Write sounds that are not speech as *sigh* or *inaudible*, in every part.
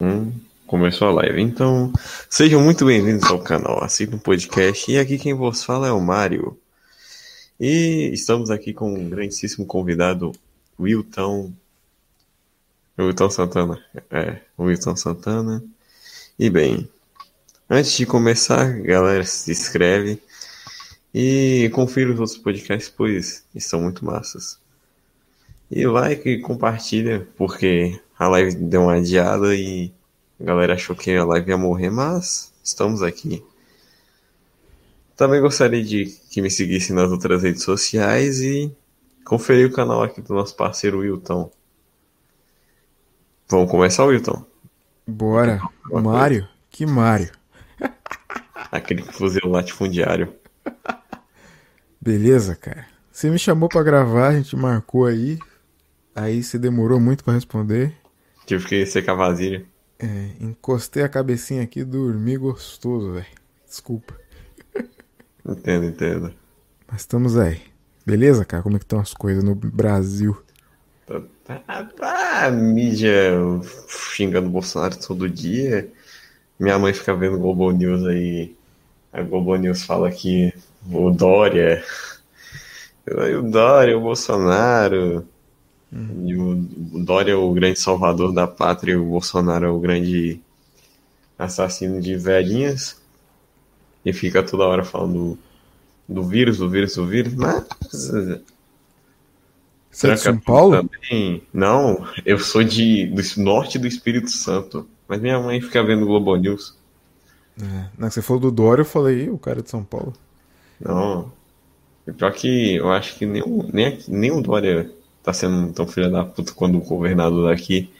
Hum, começou a live. Então, sejam muito bem-vindos ao canal Assista um Podcast. E aqui quem vos fala é o Mário. E estamos aqui com um grandíssimo convidado, Wilton. Wilton Santana. É, Wilton Santana. E bem, antes de começar, galera, se inscreve e confira os outros podcasts, pois estão muito massas. E like e compartilha, porque a live deu uma adiada e a galera achou que a live ia morrer, mas estamos aqui. Também gostaria de que me seguisse nas outras redes sociais e conferir o canal aqui do nosso parceiro Wilton. Vamos começar, Wilton? Bora. Mário? Que Mário? *laughs* Aquele que fuzil latifundiário. Beleza, cara. Você me chamou pra gravar, a gente marcou aí. Aí você demorou muito pra responder. Tive que secar a vasilha. É, encostei a cabecinha aqui e dormi gostoso, velho. Desculpa. *laughs* Entendo, entendo. Mas estamos aí. Beleza, cara? Como é que estão as coisas no Brasil? Tá, tá, tá, a mídia xingando o Bolsonaro todo dia. Minha mãe fica vendo Globo News aí. A Globo News fala que o Dória. *laughs* O Dória, o Bolsonaro. E o, Dória é o grande salvador da pátria e o Bolsonaro é o grande assassino de velhinhas. E fica toda hora falando do, do vírus, do vírus, do vírus. Mas. Você é de São Paulo? Também... Não, eu sou de, do norte do Espírito Santo. Mas minha mãe fica vendo Globo News. É. Não, você falou do Dória, eu falei, o cara é de São Paulo. Não. Pior que eu acho que nem, nem, nem o Dória tá sendo tão filha da puta quando o governador daqui.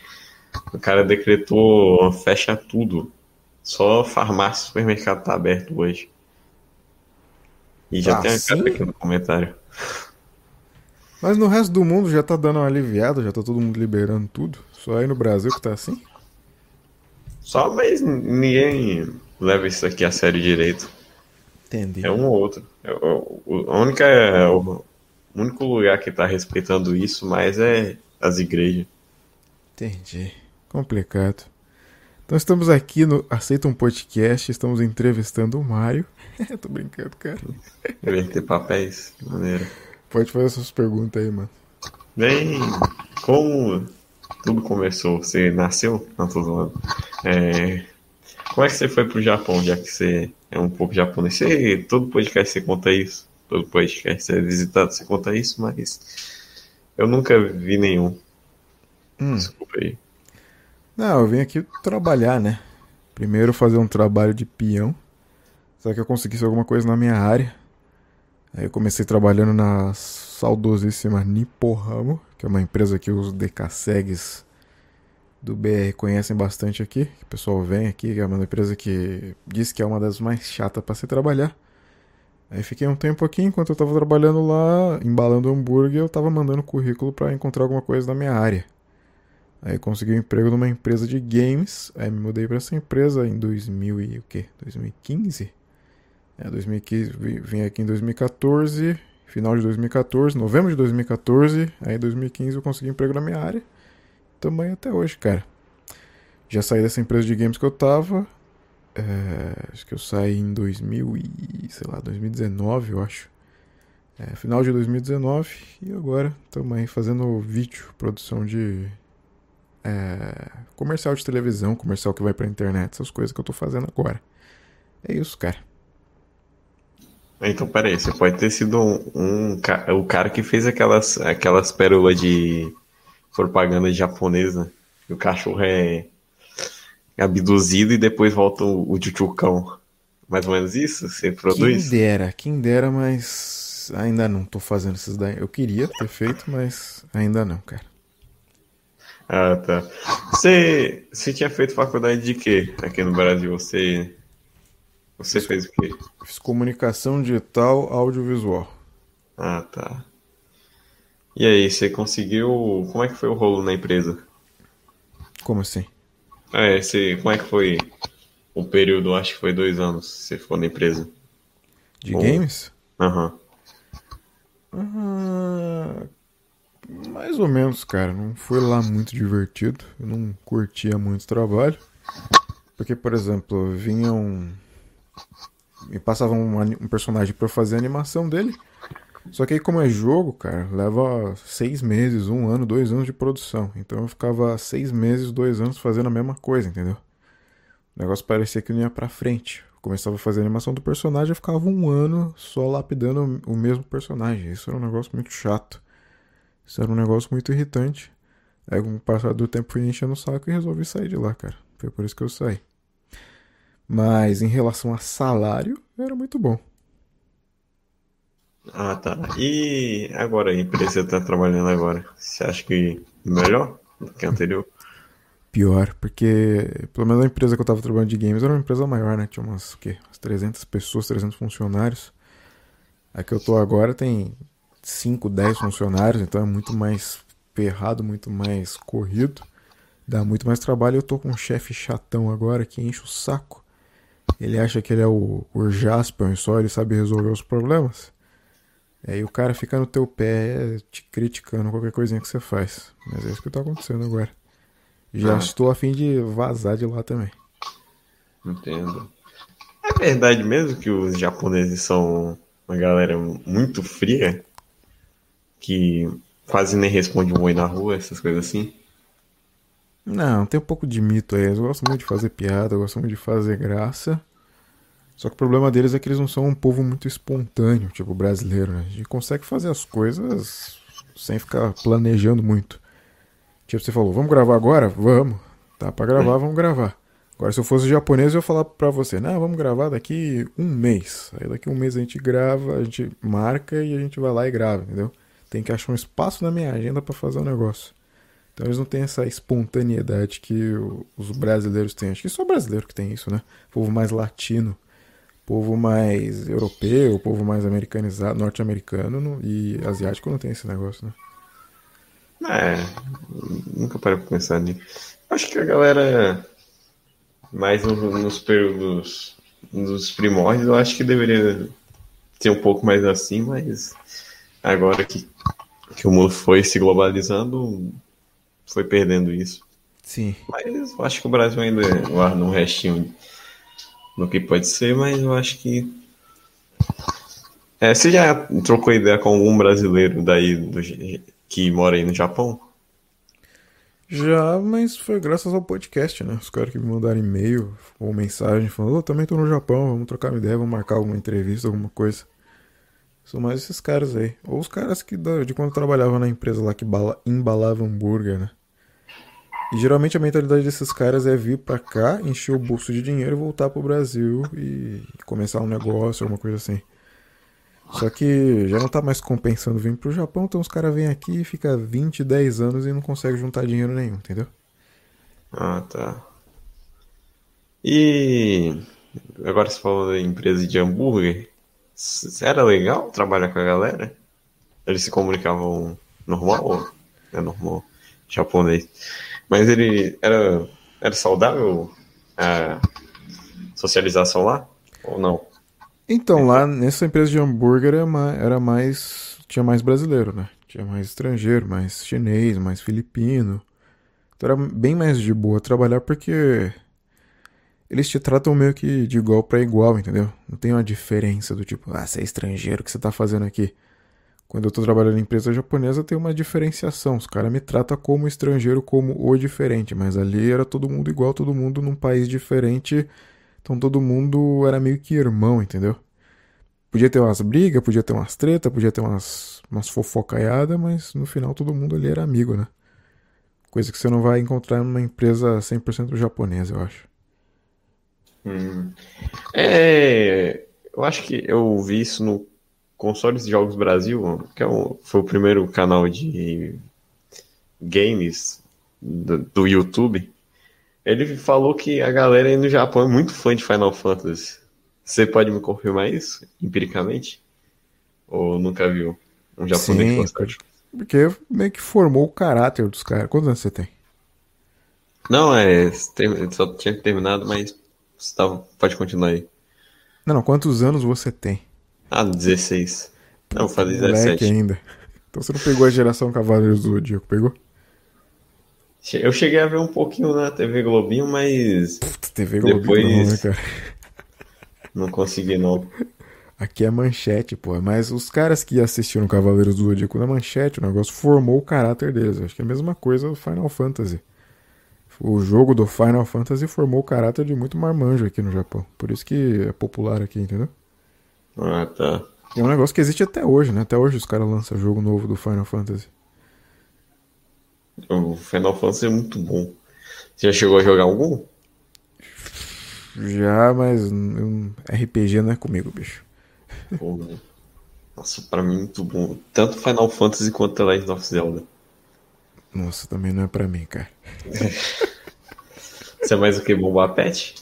O cara decretou fecha tudo. Só farmácia e supermercado tá aberto hoje. E já Ah, tem a cara aqui no comentário. Mas no resto do mundo já tá dando uma aliviada, já tá todo mundo liberando tudo. Só aí no Brasil que tá assim. Só, mas ninguém leva isso aqui a sério direito. Entendi. É um ou outro. É a única, é o único lugar que tá respeitando isso mais é as igrejas. Entendi. Complicado. Então estamos aqui no Aceita um Podcast, estamos entrevistando o Mário. *laughs* Tô brincando, cara. Inverter papéis, que maneira. Pode fazer suas perguntas aí, mano. Bem, como tudo começou? Você nasceu? Não, tô zoando. É, como é que você foi pro Japão, já que você é um pouco japonês? Você, todo podcast você conta isso. Todo podcast é visitado, você conta isso, mas eu nunca vi nenhum. Hum. Desculpa aí. Não, eu vim aqui trabalhar, né? Primeiro fazer um trabalho de peão. Só que eu conseguisse alguma coisa na minha área. Aí eu comecei trabalhando na saudosíssima Nipporamo, que é uma empresa que os decassegues do BR conhecem bastante aqui. O pessoal vem aqui, que é uma empresa que diz que é uma das mais chatas para se trabalhar. Aí fiquei um tempo aqui, enquanto eu tava trabalhando lá, embalando hambúrguer, eu tava mandando currículo para encontrar alguma coisa na minha área. Aí consegui um emprego numa empresa de games. Aí me mudei para essa empresa em 2000 e o quê? 2015? É, 2015, vi- vim aqui em 2014, final de 2014, novembro de 2014. Aí em 2015 eu consegui emprego na minha área. Também até hoje, cara. Já saí dessa empresa de games que eu tava. É, acho que eu saí em 2000 e, sei lá, 2019, eu acho. É, final de 2019 e agora também fazendo vídeo, produção de é, comercial de televisão, comercial que vai pra internet, essas coisas que eu tô fazendo agora. É isso, cara. Então, peraí, você pode ter sido um, um o cara que fez aquelas, aquelas pérolas de propaganda japonesa. que O cachorro é abduzido e depois volta o, o tchutchucão. Mais ou menos isso? Você Quem produz? dera, quem dera, mas ainda não tô fazendo esses daí. Eu queria ter feito, mas ainda não, cara. Ah, tá. Você, você tinha feito faculdade de quê aqui no Brasil? Você, você fez o quê? Fiz comunicação digital audiovisual. Ah, tá. E aí, você conseguiu. Como é que foi o rolo na empresa? Como assim? É, você, como é que foi o período? Acho que foi dois anos. Você ficou na empresa. De Bom. games? Aham. Ah, Mais ou menos, cara. Não foi lá muito divertido. Eu não curtia muito o trabalho. Porque, por exemplo, vinham. Me passavam um, um personagem para fazer a animação dele. Só que aí, como é jogo, cara, leva seis meses, um ano, dois anos de produção. Então eu ficava seis meses, dois anos fazendo a mesma coisa, entendeu? O negócio parecia que não ia pra frente. Eu começava a fazer a animação do personagem e ficava um ano só lapidando o mesmo personagem. Isso era um negócio muito chato. Isso era um negócio muito irritante. Aí, com o passar do tempo, fui enchendo o saco e resolvi sair de lá, cara. Foi por isso que eu saí. Mas em relação a salário, era muito bom. Ah, tá. E agora a empresa que você tá trabalhando agora? Você acha que melhor do que a anterior? Pior, porque pelo menos a empresa que eu tava trabalhando de games era uma empresa maior, né? Tinha umas, o quê? Umas 300 pessoas, 300 funcionários. A que eu tô agora tem 5, 10 funcionários, então é muito mais ferrado, muito mais corrido. Dá muito mais trabalho. Eu tô com um chefe chatão agora que enche o saco. Ele acha que ele é o, o Jasper e só ele sabe resolver os problemas. Aí o cara fica no teu pé te criticando qualquer coisinha que você faz. Mas é isso que tá acontecendo agora. Já ah. estou a fim de vazar de lá também. Entendo. É verdade mesmo que os japoneses são uma galera muito fria? Que quase nem responde um oi na rua, essas coisas assim? Não, tem um pouco de mito aí. Eles gostam muito de fazer piada, gostam muito de fazer graça. Só que o problema deles é que eles não são um povo muito espontâneo, tipo brasileiro, né? A gente consegue fazer as coisas sem ficar planejando muito. Tipo, você falou, vamos gravar agora? Vamos. Tá pra gravar, vamos gravar. Agora, se eu fosse japonês, eu ia falar pra você, não, vamos gravar daqui um mês. Aí daqui um mês a gente grava, a gente marca e a gente vai lá e grava, entendeu? Tem que achar um espaço na minha agenda para fazer o um negócio. Então eles não têm essa espontaneidade que os brasileiros têm. Acho que só brasileiro que tem isso, né? O povo mais latino povo mais europeu, povo mais americanizado, norte-americano e asiático não tem esse negócio, né? É, nunca parei pra pensar nisso. Acho que a galera, mais nos períodos dos primórdios, eu acho que deveria ser um pouco mais assim, mas agora que, que o mundo foi se globalizando, foi perdendo isso. Sim. Mas eu acho que o Brasil ainda guarda um restinho no que pode ser, mas eu acho que. É, você já trocou ideia com algum brasileiro daí do, que mora aí no Japão? Já, mas foi graças ao podcast, né? Os caras que me mandaram e-mail ou mensagem falando, oh, também tô no Japão, vamos trocar uma ideia, vamos marcar alguma entrevista, alguma coisa. São mais esses caras aí. Ou os caras que de quando trabalhava na empresa lá que embalava hambúrguer, né? E geralmente a mentalidade desses caras é vir pra cá, encher o bolso de dinheiro, voltar pro Brasil e começar um negócio, alguma coisa assim. Só que já não tá mais compensando vir pro Japão, então os caras vêm aqui e fica 20, 10 anos e não consegue juntar dinheiro nenhum, entendeu? Ah, tá. E agora você falou da empresa de hambúrguer. Era legal trabalhar com a galera? Eles se comunicavam normal é normal japonês? Mas ele era, era saudável a socialização lá? Ou não? Então, lá nessa empresa de hambúrguer era mais. Tinha mais brasileiro, né? Tinha mais estrangeiro, mais chinês, mais filipino. Então era bem mais de boa trabalhar porque eles te tratam meio que de igual para igual, entendeu? Não tem uma diferença do tipo, ah, você é estrangeiro, o que você tá fazendo aqui? Quando eu tô trabalhando em empresa japonesa, tem uma diferenciação. Os caras me tratam como estrangeiro, como o diferente. Mas ali era todo mundo igual, todo mundo num país diferente. Então todo mundo era meio que irmão, entendeu? Podia ter umas brigas, podia ter umas tretas, podia ter umas, umas fofocaiadas, mas no final todo mundo ali era amigo, né? Coisa que você não vai encontrar numa empresa 100% japonesa, eu acho. Hum. É, eu acho que eu vi isso no Consoles de Jogos Brasil, que é o, foi o primeiro canal de games do, do, YouTube, ele falou que a galera aí no Japão é muito fã de Final Fantasy. Você pode me confirmar isso, empiricamente? Ou nunca viu um japonês Sim, gostar Porque meio que formou o caráter dos caras. Quantos anos você tem? Não, é. Só tinha terminado, mas tava, pode continuar aí. Não, não. Quantos anos você tem? Ah, 16. Não, vou fazer 17. ainda. Então você não pegou a geração Cavaleiros do Zodíaco, pegou? Eu cheguei a ver um pouquinho na TV Globinho, mas. Puta, TV Globinho Depois- não, né, cara? Não consegui, não. Aqui é manchete, pô. Mas os caras que assistiram Cavaleiros do Zodíaco na manchete, o negócio formou o caráter deles. Acho que é a mesma coisa do Final Fantasy. O jogo do Final Fantasy formou o caráter de muito marmanjo aqui no Japão. Por isso que é popular aqui, entendeu? Ah, tá. É um negócio que existe até hoje, né? Até hoje os caras lançam jogo novo do Final Fantasy. O Final Fantasy é muito bom. Você já chegou a jogar algum? Já, mas RPG não é comigo, bicho. Pô, Nossa, pra mim muito bom. Tanto Final Fantasy quanto The Legend of Zelda. Nossa, também não é pra mim, cara. *laughs* Você é mais o que? Bomba Pet?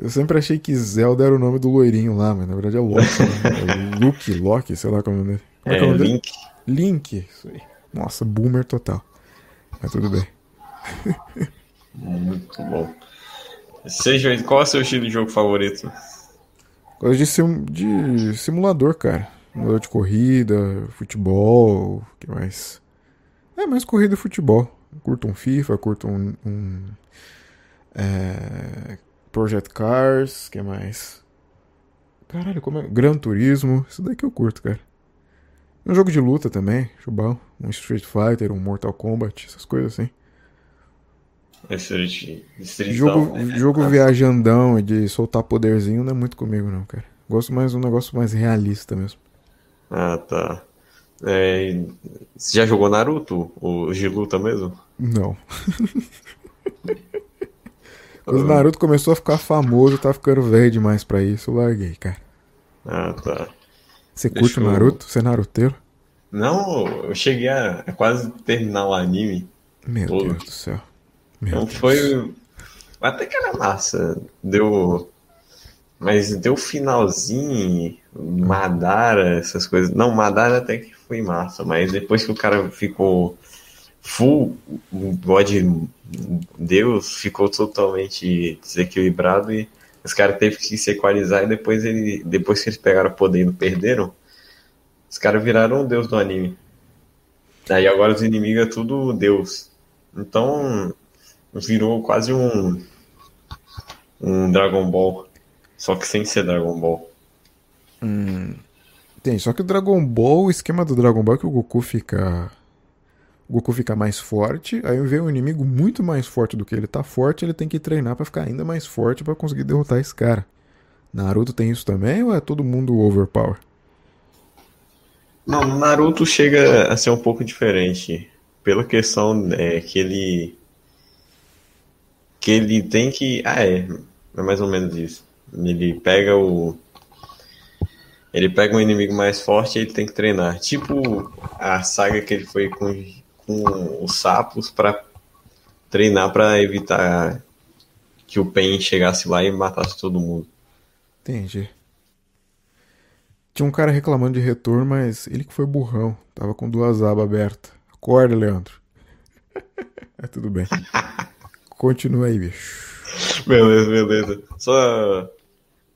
Eu sempre achei que Zelda era o nome do loirinho lá, mas na verdade é Loki. Né? É Luke, Loki, sei lá como é o nome é, é o É, dele? Link. Link, isso aí. Nossa, boomer total. Mas tudo bem. Muito bom. Seja, qual é o seu estilo de jogo favorito? Gosto de, sim, de simulador, cara. Simulador de corrida, futebol, o que mais? É, mais corrida e futebol. Curto um FIFA, curto um. um é, Project Cars, que mais? Caralho, como é? Gran Turismo, isso daí que eu curto, cara. Um jogo de luta também, bom. Um Street Fighter, um Mortal Kombat, essas coisas assim. Street, Street Jogo, né? jogo *laughs* viajandão e de soltar poderzinho não é muito comigo, não, cara. Gosto mais de um negócio mais realista mesmo. Ah, tá. É, você já jogou Naruto? O de luta mesmo? Não. *laughs* Quando o Naruto começou a ficar famoso, tá ficando velho demais pra isso, eu larguei, cara. Ah, tá. Você Deixa curte o eu- Naruto? Você é naruteiro? Não, eu cheguei a, quase terminar o anime. Meu Pô. Deus do céu. Meu Então Deus. foi. Até que era massa. Deu. Mas deu finalzinho, Madara, essas coisas. Não, Madara até que foi massa, mas depois que o cara ficou full God Deus, ficou totalmente desequilibrado e os caras teve que se equalizar e depois ele. Depois que eles pegaram o poder e não perderam, os caras viraram o deus do anime. Aí agora os inimigos é tudo deus. Então virou quase um um Dragon Ball, só que sem ser Dragon Ball. Tem, só que o Dragon Ball, o esquema do Dragon Ball é que o Goku fica. O Goku fica mais forte, aí vem um inimigo muito mais forte do que ele tá forte, ele tem que treinar pra ficar ainda mais forte pra conseguir derrotar esse cara. Naruto tem isso também ou é todo mundo overpower? Não, Naruto chega a ser um pouco diferente, pela questão é, que ele que ele tem que, ah é, é mais ou menos isso. Ele pega o ele pega um inimigo mais forte e ele tem que treinar. Tipo a saga que ele foi com, com os sapos pra treinar pra evitar que o Pain chegasse lá e matasse todo mundo. Entendi. Tinha um cara reclamando de retorno, mas ele que foi burrão. Tava com duas abas abertas. Acorda, Leandro. *laughs* é tudo bem. *laughs* Continua aí, bicho. Beleza, beleza. Só.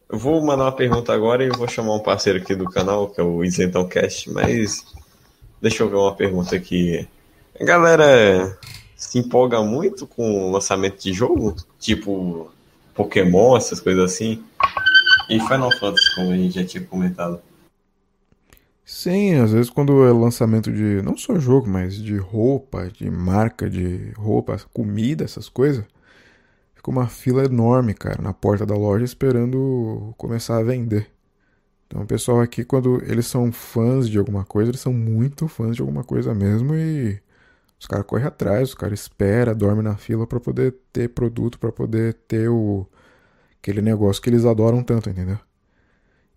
Eu vou mandar uma pergunta agora e vou chamar um parceiro aqui do canal, que é o Isentão Cast, mas. Deixa eu ver uma pergunta aqui. A galera se empolga muito com o lançamento de jogo? Tipo Pokémon, essas coisas assim? E Final Fantasy, como a gente já tinha comentado. Sim, às vezes quando é lançamento de. Não só jogo, mas de roupa, de marca de roupa, comida, essas coisas. Fica uma fila enorme, cara, na porta da loja esperando começar a vender. Então o pessoal aqui, quando eles são fãs de alguma coisa, eles são muito fãs de alguma coisa mesmo e os caras correm atrás, os caras esperam, dormem na fila pra poder ter produto, pra poder ter o aquele negócio que eles adoram tanto, entendeu?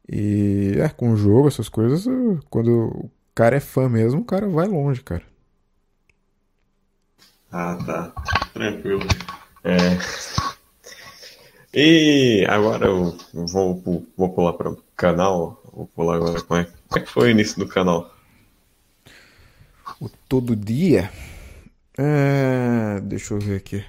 E é, com o jogo, essas coisas, quando o cara é fã mesmo, o cara vai longe, cara. Ah, tá. Tranquilo. É. E agora eu vou, vou pular para o canal. Vou pular agora. Como é, como é que foi o início do canal? O todo dia. É, deixa eu ver aqui.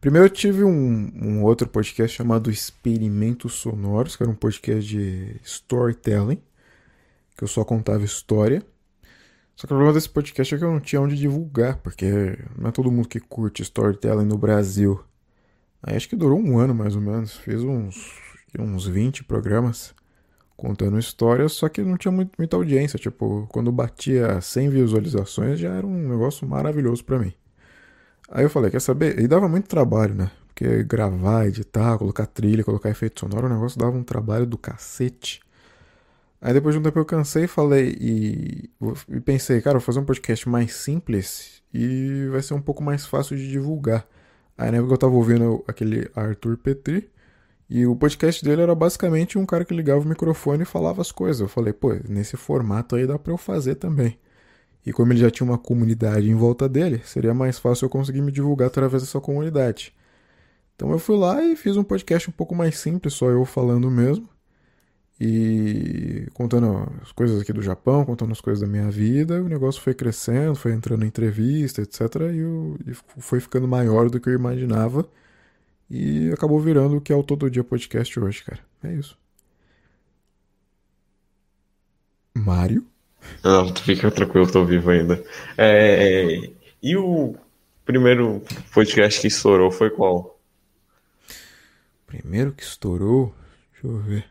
Primeiro eu tive um, um outro podcast chamado Experimentos Sonoros, que era um podcast de storytelling, que eu só contava história. Só que o problema desse podcast é que eu não tinha onde divulgar, porque não é todo mundo que curte storytelling no Brasil. Aí acho que durou um ano mais ou menos. Fiz uns, uns 20 programas contando histórias, só que não tinha muito, muita audiência. Tipo, quando batia 100 visualizações já era um negócio maravilhoso para mim. Aí eu falei, quer saber? E dava muito trabalho, né? Porque gravar, editar, colocar trilha, colocar efeito sonoro, o negócio dava um trabalho do cacete. Aí depois de um tempo eu cansei falei e, e pensei, cara, vou fazer um podcast mais simples e vai ser um pouco mais fácil de divulgar. Aí na época eu tava ouvindo aquele Arthur Petri, e o podcast dele era basicamente um cara que ligava o microfone e falava as coisas. Eu falei, pô, nesse formato aí dá pra eu fazer também. E como ele já tinha uma comunidade em volta dele, seria mais fácil eu conseguir me divulgar através dessa comunidade. Então eu fui lá e fiz um podcast um pouco mais simples, só eu falando mesmo. E contando as coisas aqui do Japão, contando as coisas da minha vida. O negócio foi crescendo, foi entrando em entrevista, etc. E, eu, e foi ficando maior do que eu imaginava. E acabou virando o que é o Todo Dia Podcast hoje, cara. É isso. Mário? Não, fica tranquilo, tô vivo ainda. É, e o primeiro podcast que estourou foi qual? Primeiro que estourou? Deixa eu ver.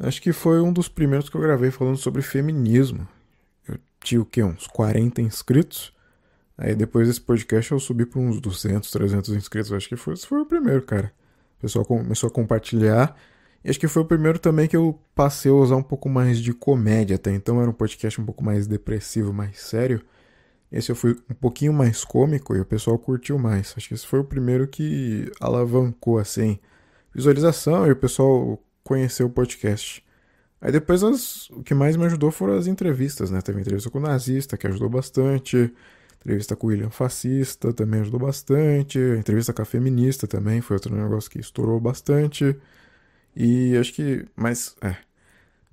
Acho que foi um dos primeiros que eu gravei falando sobre feminismo. Eu tinha o quê? Uns 40 inscritos. Aí depois desse podcast eu subi para uns 200, 300 inscritos. Acho que foi, esse foi o primeiro, cara. O pessoal começou a compartilhar. E acho que foi o primeiro também que eu passei a usar um pouco mais de comédia. Até então era um podcast um pouco mais depressivo, mais sério. Esse eu fui um pouquinho mais cômico e o pessoal curtiu mais. Acho que esse foi o primeiro que alavancou, assim, visualização e o pessoal conheceu o podcast. Aí depois as, o que mais me ajudou foram as entrevistas, né? Teve entrevista com o nazista, que ajudou bastante. Entrevista com o William Fascista também ajudou bastante. Entrevista com a feminista também foi outro negócio que estourou bastante. E acho que. Mas, é.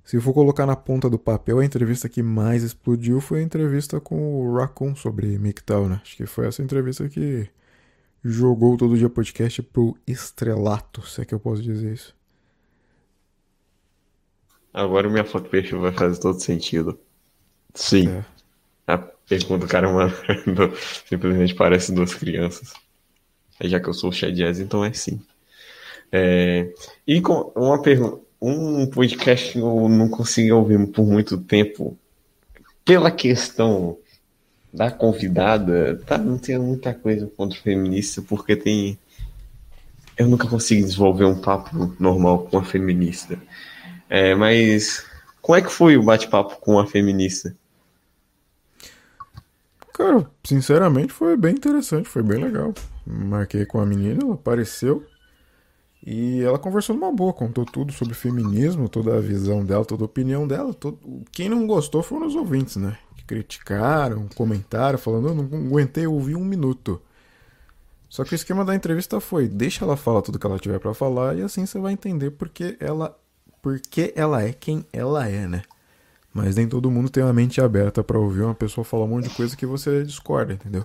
Se for colocar na ponta do papel, a entrevista que mais explodiu foi a entrevista com o Raccoon sobre MGTOW, né? Acho que foi essa entrevista que jogou todo dia podcast pro estrelato, se é que eu posso dizer isso. Agora minha foto perfil vai fazer todo sentido. Sim. É. A pergunta *laughs* do cara mano, simplesmente parece duas crianças. Já que eu sou o Chad Jazz, então é sim. É, e com uma pergunta, um podcast que eu não consegui ouvir por muito tempo, pela questão da convidada, tá, não tem muita coisa contra o feminista, porque tem. Eu nunca consegui desenvolver um papo normal com a feminista. É, mas como é que foi o bate-papo com a feminista? Cara, sinceramente foi bem interessante, foi bem legal. Marquei com a menina, ela apareceu e ela conversou numa boa, contou tudo sobre feminismo, toda a visão dela, toda a opinião dela. Todo... Quem não gostou foram os ouvintes, né? Que criticaram, comentaram, falando, eu não aguentei ouvir um minuto. Só que o esquema da entrevista foi: deixa ela falar tudo que ela tiver para falar e assim você vai entender porque ela, porque ela é quem ela é, né? Mas nem todo mundo tem uma mente aberta para ouvir uma pessoa falar um monte de coisa que você discorda, entendeu?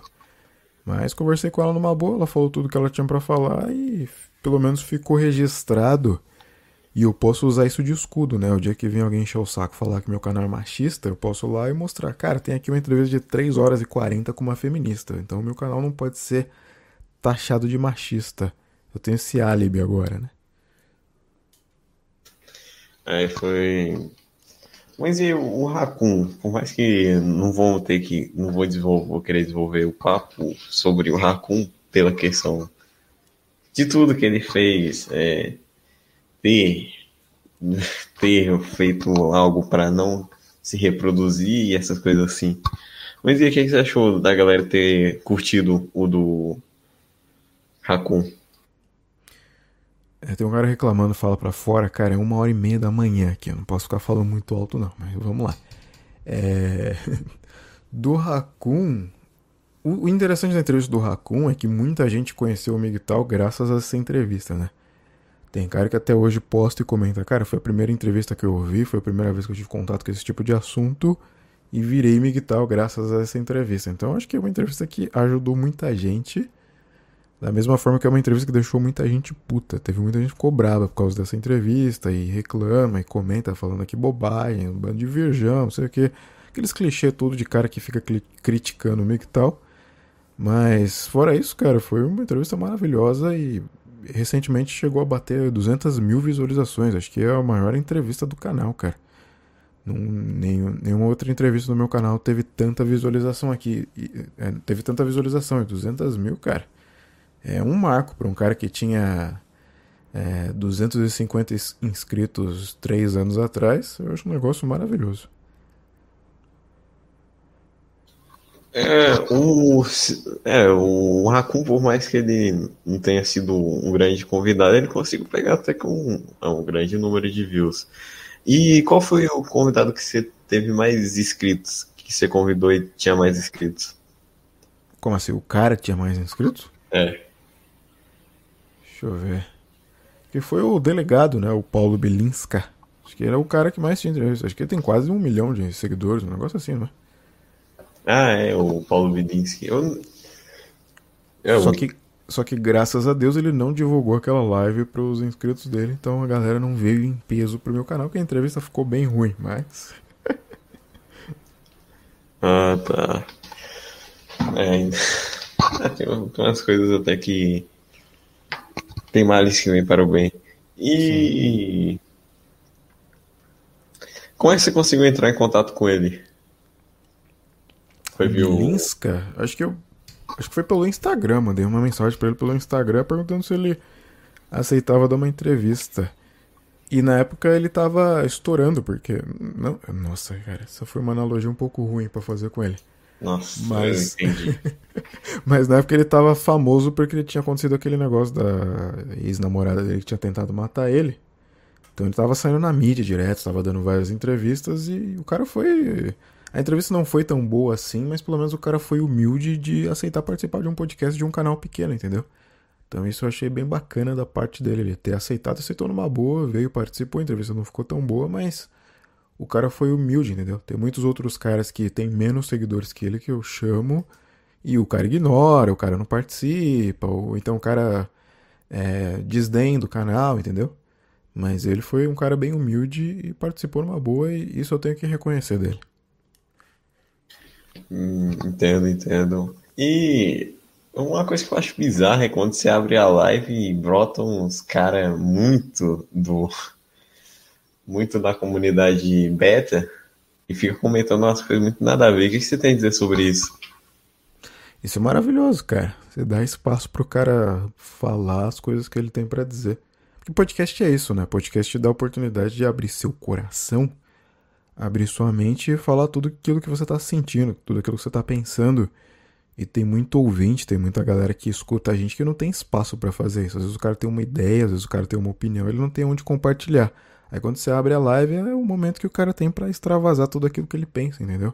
Mas conversei com ela numa boa, ela falou tudo que ela tinha para falar e pelo menos ficou registrado. E eu posso usar isso de escudo, né? O dia que vem alguém encher o saco falar que meu canal é machista, eu posso ir lá e mostrar, cara, tem aqui uma entrevista de 3 horas e 40 com uma feminista. Então meu canal não pode ser taxado de machista. Eu tenho esse álibi agora, né? Aí foi mas e o Raccoon? Por mais que não vou ter que. não vou desenvolver, vou querer desenvolver o papo sobre o Raccoon pela questão de tudo que ele fez, é, ter, *laughs* ter feito algo para não se reproduzir e essas coisas assim. Mas e o que você achou da galera ter curtido o do Raccoon? É, tem um cara reclamando, fala para fora, cara, é uma hora e meia da manhã aqui. Eu não posso ficar falando muito alto, não, mas vamos lá. É... *laughs* Do Raccoon. O interessante da entrevista do Raccoon é que muita gente conheceu o Miguel graças a essa entrevista, né? Tem cara que até hoje posta e comenta, cara, foi a primeira entrevista que eu ouvi, foi a primeira vez que eu tive contato com esse tipo de assunto e virei Miguel graças a essa entrevista. Então acho que é uma entrevista que ajudou muita gente da mesma forma que é uma entrevista que deixou muita gente puta. Teve muita gente que ficou brava por causa dessa entrevista e reclama e comenta falando que bobagem, um bando de virgão, não sei o que. aqueles clichês tudo de cara que fica criticando o e tal. Mas fora isso, cara, foi uma entrevista maravilhosa e recentemente chegou a bater 200 mil visualizações. Acho que é a maior entrevista do canal, cara. Nenhum, nenhuma outra entrevista no meu canal teve tanta visualização aqui. E, é, teve tanta visualização, e 200 mil, cara. É um marco para um cara que tinha é, 250 inscritos três anos atrás. Eu acho um negócio maravilhoso. É, o, é, o Raccoon, por mais que ele não tenha sido um grande convidado, ele conseguiu pegar até com um, é, um grande número de views. E qual foi o convidado que você teve mais inscritos? Que você convidou e tinha mais inscritos? Como assim? O cara tinha mais inscritos? É. Deixa eu ver. Que foi o delegado, né? O Paulo Belinska. Acho que ele é o cara que mais tinha entrevista. Acho que ele tem quase um milhão de seguidores, um negócio assim, né? Ah, é, o Paulo Vidinski. Eu... É, só, que, só que graças a Deus ele não divulgou aquela live para os inscritos dele, então a galera não veio em peso pro meu canal, que a entrevista ficou bem ruim, mas. *laughs* ah, tá. É, *laughs* tem umas coisas até que. Tem males que vem para o bem. E. Sim. Como é que você conseguiu entrar em contato com ele? Foi viu. Linska? Acho que eu. Acho que foi pelo Instagram, mandei uma mensagem para ele pelo Instagram perguntando se ele aceitava dar uma entrevista. E na época ele tava estourando, porque. Não, nossa, cara, essa foi uma analogia um pouco ruim para fazer com ele. Nossa, mas... eu entendi. *laughs* mas na época ele tava famoso porque ele tinha acontecido aquele negócio da ex-namorada dele que tinha tentado matar ele. Então ele tava saindo na mídia direto, tava dando várias entrevistas e o cara foi a entrevista não foi tão boa assim, mas pelo menos o cara foi humilde de aceitar participar de um podcast de um canal pequeno, entendeu? Então isso eu achei bem bacana da parte dele, ele ter aceitado, aceitou numa boa, veio, participou, a entrevista não ficou tão boa, mas o cara foi humilde, entendeu? Tem muitos outros caras que têm menos seguidores que ele que eu chamo e o cara ignora, o cara não participa, ou então o cara é, desdém do canal, entendeu? Mas ele foi um cara bem humilde e participou numa boa e isso eu tenho que reconhecer dele. Hum, entendo, entendo. E uma coisa que eu acho bizarra é quando você abre a live e brotam uns caras muito do. Muito da comunidade beta e fica comentando umas coisas muito nada a ver. O que você tem a dizer sobre isso? Isso é maravilhoso, cara. Você dá espaço pro cara falar as coisas que ele tem para dizer. Porque podcast é isso, né? Podcast dá a oportunidade de abrir seu coração abrir sua mente e falar tudo aquilo que você está sentindo, tudo aquilo que você está pensando. E tem muito ouvinte, tem muita galera que escuta a gente que não tem espaço para fazer isso. Às vezes o cara tem uma ideia, às vezes o cara tem uma opinião, ele não tem onde compartilhar. Aí quando você abre a live é o momento que o cara tem para extravasar tudo aquilo que ele pensa, entendeu?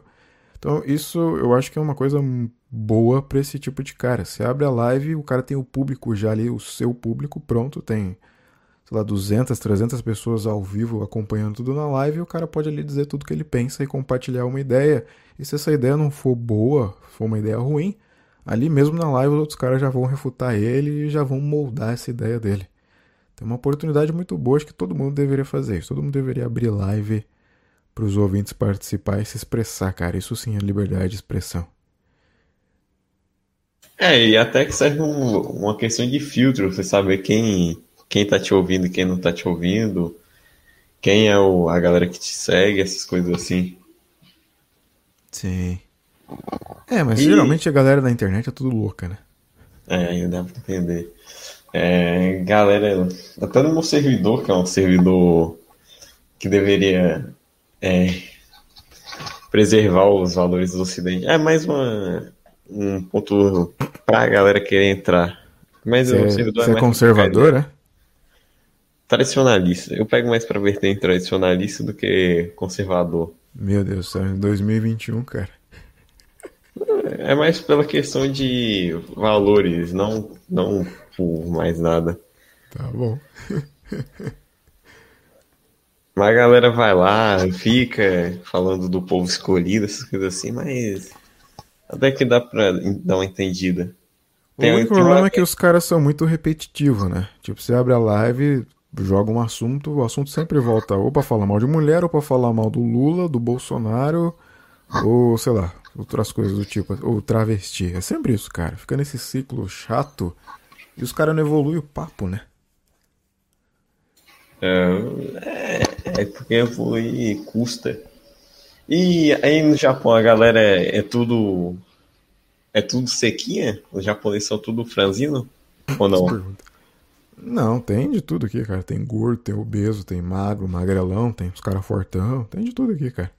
Então isso eu acho que é uma coisa boa para esse tipo de cara. Você abre a live, o cara tem o público já ali, o seu público pronto, tem sei lá, 200, 300 pessoas ao vivo acompanhando tudo na live, e o cara pode ali dizer tudo que ele pensa e compartilhar uma ideia. E se essa ideia não for boa, for uma ideia ruim, ali mesmo na live os outros caras já vão refutar ele e já vão moldar essa ideia dele. Tem uma oportunidade muito boa, acho que todo mundo deveria fazer isso. Todo mundo deveria abrir live para os ouvintes participar e se expressar, cara. Isso sim é liberdade de expressão. É, e até que serve um, uma questão de filtro, você saber quem quem tá te ouvindo e quem não tá te ouvindo, quem é o, a galera que te segue, essas coisas assim. Sim. É, mas e... geralmente a galera da internet é tudo louca, né? É, ainda dá pra entender. É, galera, até no meu servidor, que é um servidor que deveria é, preservar os valores do Ocidente. É mais uma, um ponto pra galera querer entrar. Mas você, o servidor é, é conservador, né? Tradicionalista. Eu pego mais pra vertente tradicionalista do que conservador. Meu Deus do céu, em 2021, cara. É mais pela questão de valores, não, não por mais nada. Tá bom. *laughs* mas a galera vai lá, fica falando do povo escolhido, essas coisas assim, mas até que dá pra dar uma entendida. Tem o único problema uma... é que os caras são muito repetitivos, né? Tipo, você abre a live, joga um assunto, o assunto sempre volta ou para falar mal de mulher, ou para falar mal do Lula, do Bolsonaro, Ou, sei lá, outras coisas do tipo, ou travesti. É sempre isso, cara. Fica nesse ciclo chato e os caras não evoluem o papo, né? É, é porque evoluir custa. E aí no Japão a galera é, é tudo. É tudo sequinha? Os japoneses são tudo franzino? Ou não? Não, tem de tudo aqui, cara. Tem gordo, tem obeso, tem magro, magrelão, tem os caras fortão, tem de tudo aqui, cara.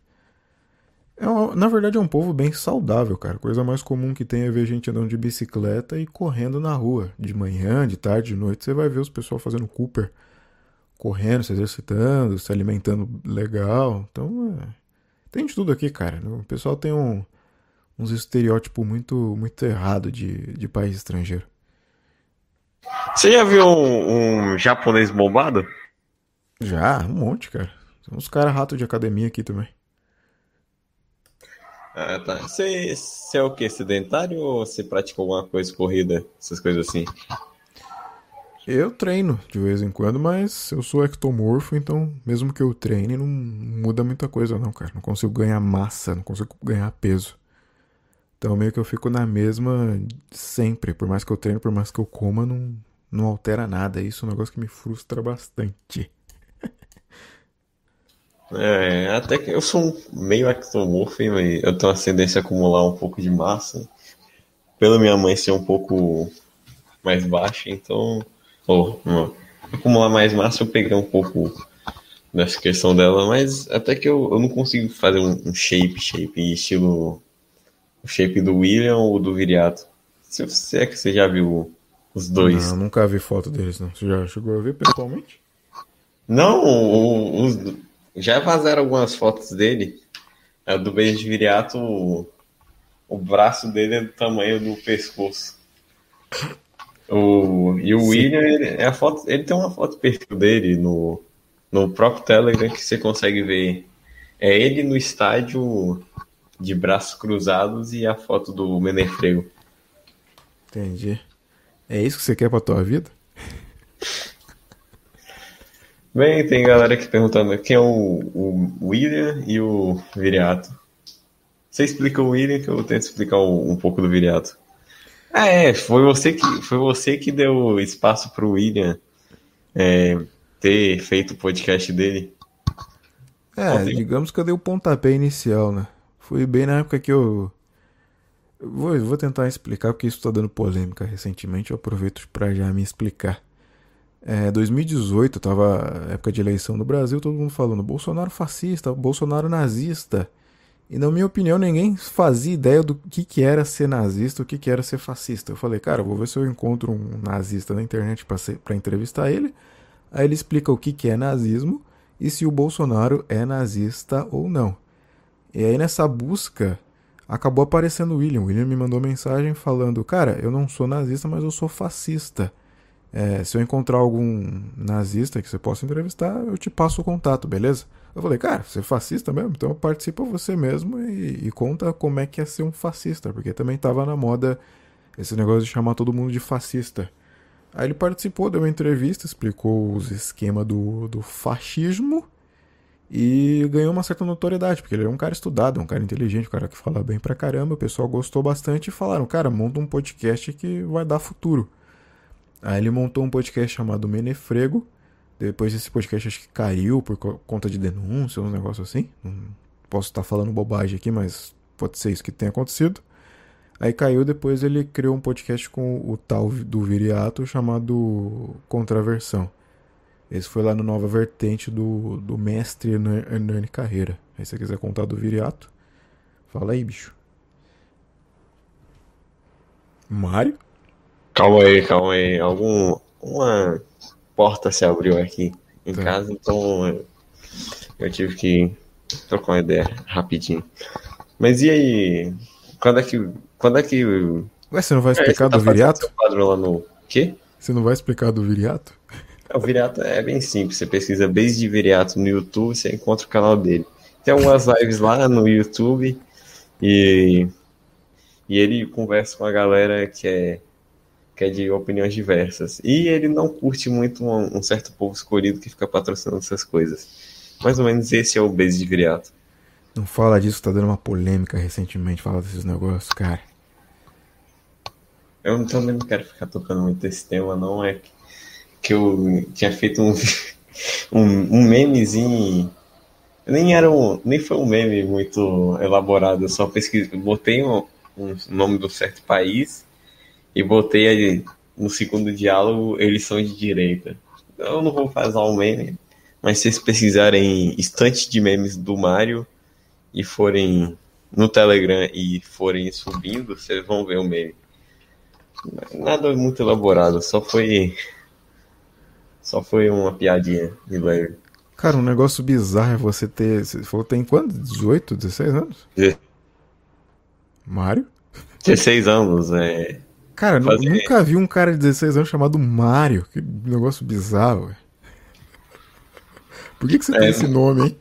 É uma, na verdade é um povo bem saudável, cara. Coisa mais comum que tem é ver gente andando de bicicleta e correndo na rua. De manhã, de tarde, de noite, você vai ver os pessoal fazendo Cooper. Correndo, se exercitando, se alimentando legal. Então, é... tem de tudo aqui, cara. O pessoal tem um, uns estereótipos muito, muito errado de, de país estrangeiro. Você já viu um, um japonês bombado? Já, um monte, cara. Tem uns caras rato de academia aqui também. Ah, tá. Você, você é o quê? Sedentário ou você pratica alguma coisa, corrida, essas coisas assim? Eu treino de vez em quando, mas eu sou ectomorfo, então mesmo que eu treine, não muda muita coisa não, cara. Não consigo ganhar massa, não consigo ganhar peso. Então meio que eu fico na mesma sempre. Por mais que eu treine, por mais que eu coma, não, não altera nada. Isso é um negócio que me frustra bastante. É, até que eu sou meio ectomorfo, mas eu tenho a tendência a acumular um pouco de massa. Pela minha mãe ser um pouco mais baixa, então. Ou, oh, acumular mais massa, eu peguei um pouco dessa questão dela, mas até que eu, eu não consigo fazer um, um shape, shape, estilo o shape do William ou do Viriato. Se, se é que você já viu os dois. Não, nunca vi foto deles, não. Você já chegou a ver pessoalmente? Não, os, já vazaram algumas fotos dele. É, do beijo de Viriato, o, o braço dele é do tamanho do pescoço. O, e o Sim. William, ele, é a foto, ele tem uma foto perfil dele no, no próprio Telegram que você consegue ver. É ele no estádio de braços cruzados e a foto do Menefrego. Entendi. É isso que você quer pra tua vida? Bem, tem galera aqui perguntando quem é o, o William e o Viriato. Você explica o William que eu tento explicar um, um pouco do Viriato. Ah, é, foi você que, foi você que deu espaço pro William é, ter feito o podcast dele. É, digamos que eu dei o pontapé inicial, né? Foi bem na época que eu. Vou, vou tentar explicar, porque isso está dando polêmica recentemente. Eu aproveito para já me explicar. É, 2018, tava época de eleição no Brasil, todo mundo falando Bolsonaro fascista, Bolsonaro nazista. E na minha opinião, ninguém fazia ideia do que, que era ser nazista, o que, que era ser fascista. Eu falei, cara, vou ver se eu encontro um nazista na internet para entrevistar ele. Aí ele explica o que, que é nazismo e se o Bolsonaro é nazista ou não. E aí nessa busca acabou aparecendo o William. O William me mandou mensagem falando: Cara, eu não sou nazista, mas eu sou fascista. É, se eu encontrar algum nazista que você possa entrevistar, eu te passo o contato, beleza? Eu falei, cara, você é fascista mesmo? Então participa você mesmo e, e conta como é que é ser um fascista, porque também tava na moda esse negócio de chamar todo mundo de fascista. Aí ele participou, deu uma entrevista, explicou os esquemas do, do fascismo e ganhou uma certa notoriedade, porque ele é um cara estudado, um cara inteligente, um cara que fala bem pra caramba. O pessoal gostou bastante e falaram: cara, monta um podcast que vai dar futuro. Aí ele montou um podcast chamado Menefrego. Depois esse podcast acho que caiu por conta de denúncia, um negócio assim. Posso estar falando bobagem aqui, mas pode ser isso que tenha acontecido. Aí caiu, depois ele criou um podcast com o tal do Viriato chamado Contraversão. Esse foi lá no Nova Vertente do, do mestre Hernani Carreira. Aí se você quiser contar do Viriato, fala aí, bicho. Mário? Calma aí, calma aí. Algum, uma porta se abriu aqui em tá. casa, então eu tive que trocar uma ideia rapidinho. Mas e aí? Quando é que. Quando é que. Ué, você não vai explicar é, do tá Viriato? quadro lá no. Quê? Você não vai explicar do Viriato? O Viriato é bem simples. Você pesquisa Base de Viriato no YouTube, você encontra o canal dele. Tem algumas lives lá no YouTube e, e ele conversa com a galera que é, que é de opiniões diversas. E ele não curte muito um, um certo povo escolhido que fica patrocinando essas coisas. Mais ou menos esse é o Base de Viriato. Não fala disso, tá dando uma polêmica recentemente, fala desses negócios, cara. Eu também não quero ficar tocando muito esse tema, não. É que eu tinha feito um, *laughs* um, um memezinho. Nem era um, nem foi um meme muito elaborado, eu só pesquisei, botei um, um nome do certo país e botei ali no segundo diálogo eles são de direita. Eu não vou fazer um meme, mas se vocês pesquisarem estante de memes do Mario e forem no Telegram e forem subindo, vocês vão ver o meme. Nada muito elaborado, só foi. Só foi uma piadinha de leve. Cara, um negócio bizarro é você ter. Você falou tem quanto? 18, 16 anos? De- Mário? 16 anos, é. Cara, Fazer- nunca vi um cara de 16 anos chamado Mário. Que negócio bizarro, velho. Por que, que você tem É, esse nome, hein?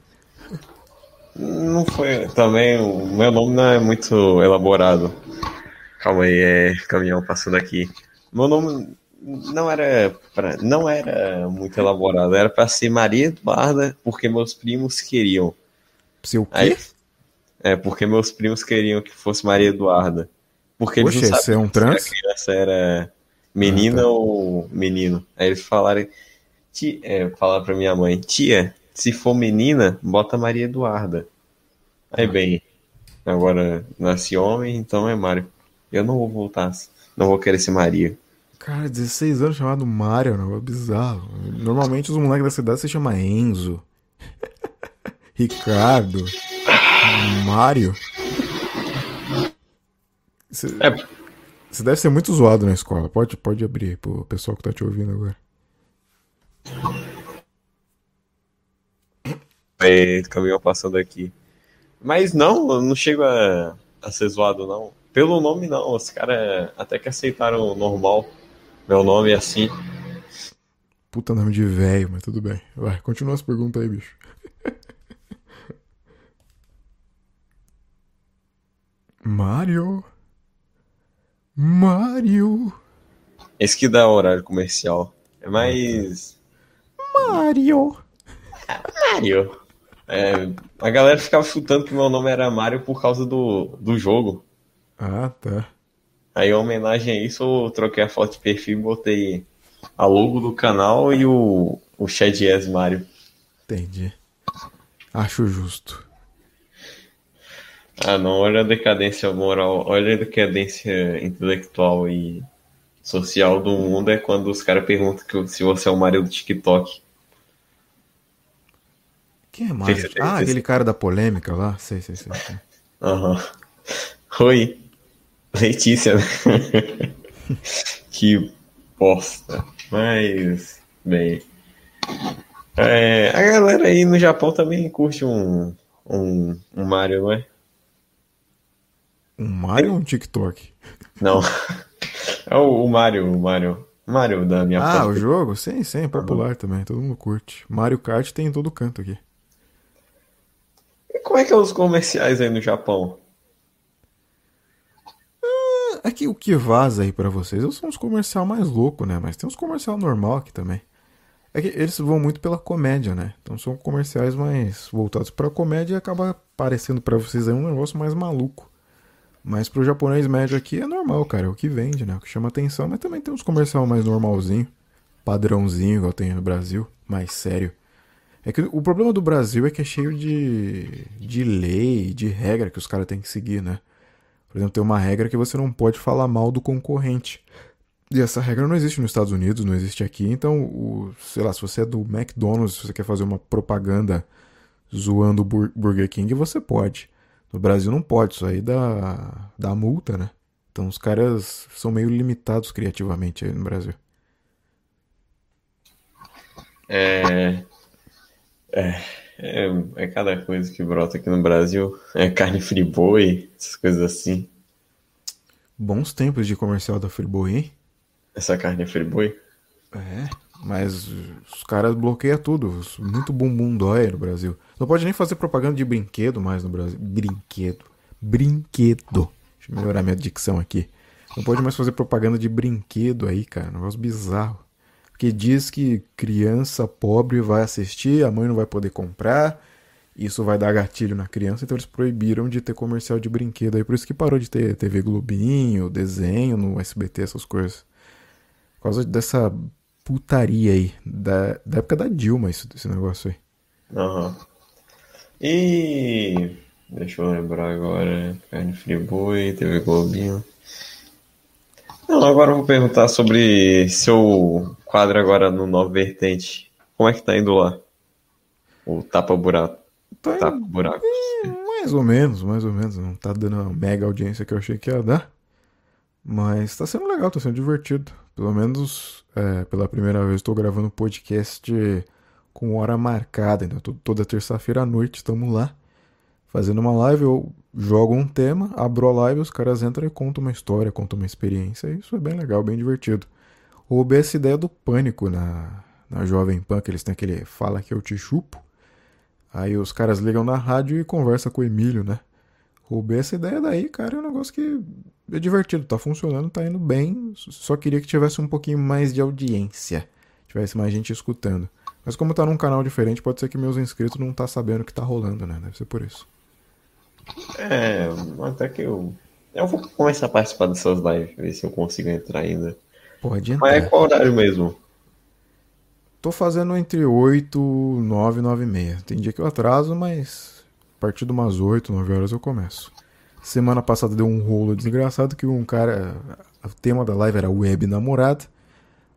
Não foi. Também, o meu nome não é muito elaborado. Calma aí, é caminhão passando aqui. Meu nome não era pra, não era muito elaborado, era para ser Maria Eduarda, porque meus primos queriam. Seu quê? Aí, é, porque meus primos queriam que fosse Maria Eduarda. Porque eles Poxa, não você é um trans? se criança era menina Ah, tá. ou menino. Aí eles falaram, tia, é, falaram pra minha mãe, tia, se for menina, bota Maria Eduarda. Aí bem, agora nasci homem, então é Mário. Eu não vou voltar, não vou querer ser Maria. Cara, 16 anos chamado Mário, é um negócio bizarro. Normalmente os moleques da cidade se chama Enzo. *laughs* Ricardo. Mário. Você É, você deve ser muito zoado na escola. Pode, pode abrir pro pessoal que tá te ouvindo agora. é, caminhão passando aqui. Mas não, eu não chego a, a ser zoado, não. Pelo nome, não. Os caras até que aceitaram normal. Meu nome é assim. Puta nome de velho, mas tudo bem. Vai, continua as perguntas aí, bicho. *laughs* Mario. Mario. Esse que dá horário comercial. É mais. Mario. Mario. É, a galera ficava chutando que meu nome era Mario por causa do, do jogo. Ah, tá. Aí, em homenagem a isso, eu troquei a foto de perfil e botei a logo do canal e o, o Chad Yes Mario. Entendi. Acho justo. Ah, não, olha a decadência moral, olha a decadência intelectual e social do mundo é quando os caras perguntam que, se você é o Mario do TikTok. Quem é Mario? Fez- Ah, aquele cara da polêmica lá? Sei, sei, sei. Aham. Oi, Letícia. né? *laughs* que bosta. Mas, bem. É, a galera aí no Japão também curte um, um, um Mario, não é? Um Mario ou um TikTok? Não. É o, o Mario, o Mario. Mario da minha Ah, o jogo? Sim, sim, é popular também. Todo mundo curte. Mario Kart tem em todo canto aqui. E Como é que é os comerciais aí no Japão? É que o que vaza aí pra vocês são os comercial mais louco, né? Mas tem uns comercial normal aqui também. É que eles vão muito pela comédia, né? Então são comerciais mais voltados pra comédia e acaba parecendo pra vocês aí um negócio mais maluco. Mas pro japonês médio aqui é normal, cara. É o que vende, né? O que chama atenção. Mas também tem uns comercial mais normalzinho, padrãozinho, igual tem no Brasil, mais sério. É que o problema do Brasil é que é cheio de, de lei, de regra que os caras têm que seguir, né? Por exemplo, tem uma regra que você não pode falar mal do concorrente. E essa regra não existe nos Estados Unidos, não existe aqui. Então, o, sei lá, se você é do McDonald's, se você quer fazer uma propaganda zoando o Bur- Burger King, você pode. No Brasil não pode, isso aí dá, dá multa, né? Então os caras são meio limitados criativamente aí no Brasil. É, é, é, é cada coisa que brota aqui no Brasil. É carne friboi, essas coisas assim. Bons tempos de comercial da Friboi, hein? Essa carne é friboi. É, mas os caras bloqueiam tudo. Muito bumbum dói no Brasil. Não pode nem fazer propaganda de brinquedo mais no Brasil. Brinquedo. Brinquedo. Deixa eu melhorar minha dicção aqui. Não pode mais fazer propaganda de brinquedo aí, cara. Um negócio bizarro. Porque diz que criança pobre vai assistir, a mãe não vai poder comprar. isso vai dar gatilho na criança, então eles proibiram de ter comercial de brinquedo. Aí por isso que parou de ter TV Globinho, desenho no SBT, essas coisas. Por causa dessa putaria aí. Da, da época da Dilma, isso, esse negócio aí. Aham. Uhum. E. Deixa eu lembrar agora. Carne Friboi, TV Globinho. Não, agora eu vou perguntar sobre seu quadro agora no Nova Vertente. Como é que tá indo lá? O tapa-buraco. Tá tapa buraco. Mais ou menos, mais ou menos. Não tá dando a mega audiência que eu achei que ia dar. Mas tá sendo legal, tá sendo divertido. Pelo menos é, pela primeira vez estou gravando podcast com hora marcada. Toda terça-feira à noite estamos lá fazendo uma live. Eu jogo um tema, abro a live, os caras entram e contam uma história, contam uma experiência. Isso é bem legal, bem divertido. Roubei essa ideia do pânico na, na Jovem Pan, que eles têm aquele fala que eu te chupo. Aí os caras ligam na rádio e conversam com o Emílio, né? Roubei essa ideia daí, cara, é um negócio que é divertido, tá funcionando, tá indo bem. Só queria que tivesse um pouquinho mais de audiência, tivesse mais gente escutando. Mas como tá num canal diferente, pode ser que meus inscritos não tá sabendo o que tá rolando, né? Deve ser por isso. É, até que eu. Eu vou começar a participar dessas lives, ver se eu consigo entrar ainda. Pode entrar. Mas é qual horário mesmo? Tô fazendo entre 8, 9 9 e meia. Tem dia que eu atraso, mas partir de umas 8, 9 horas eu começo. Semana passada deu um rolo desgraçado que um cara. O tema da live era web namorada.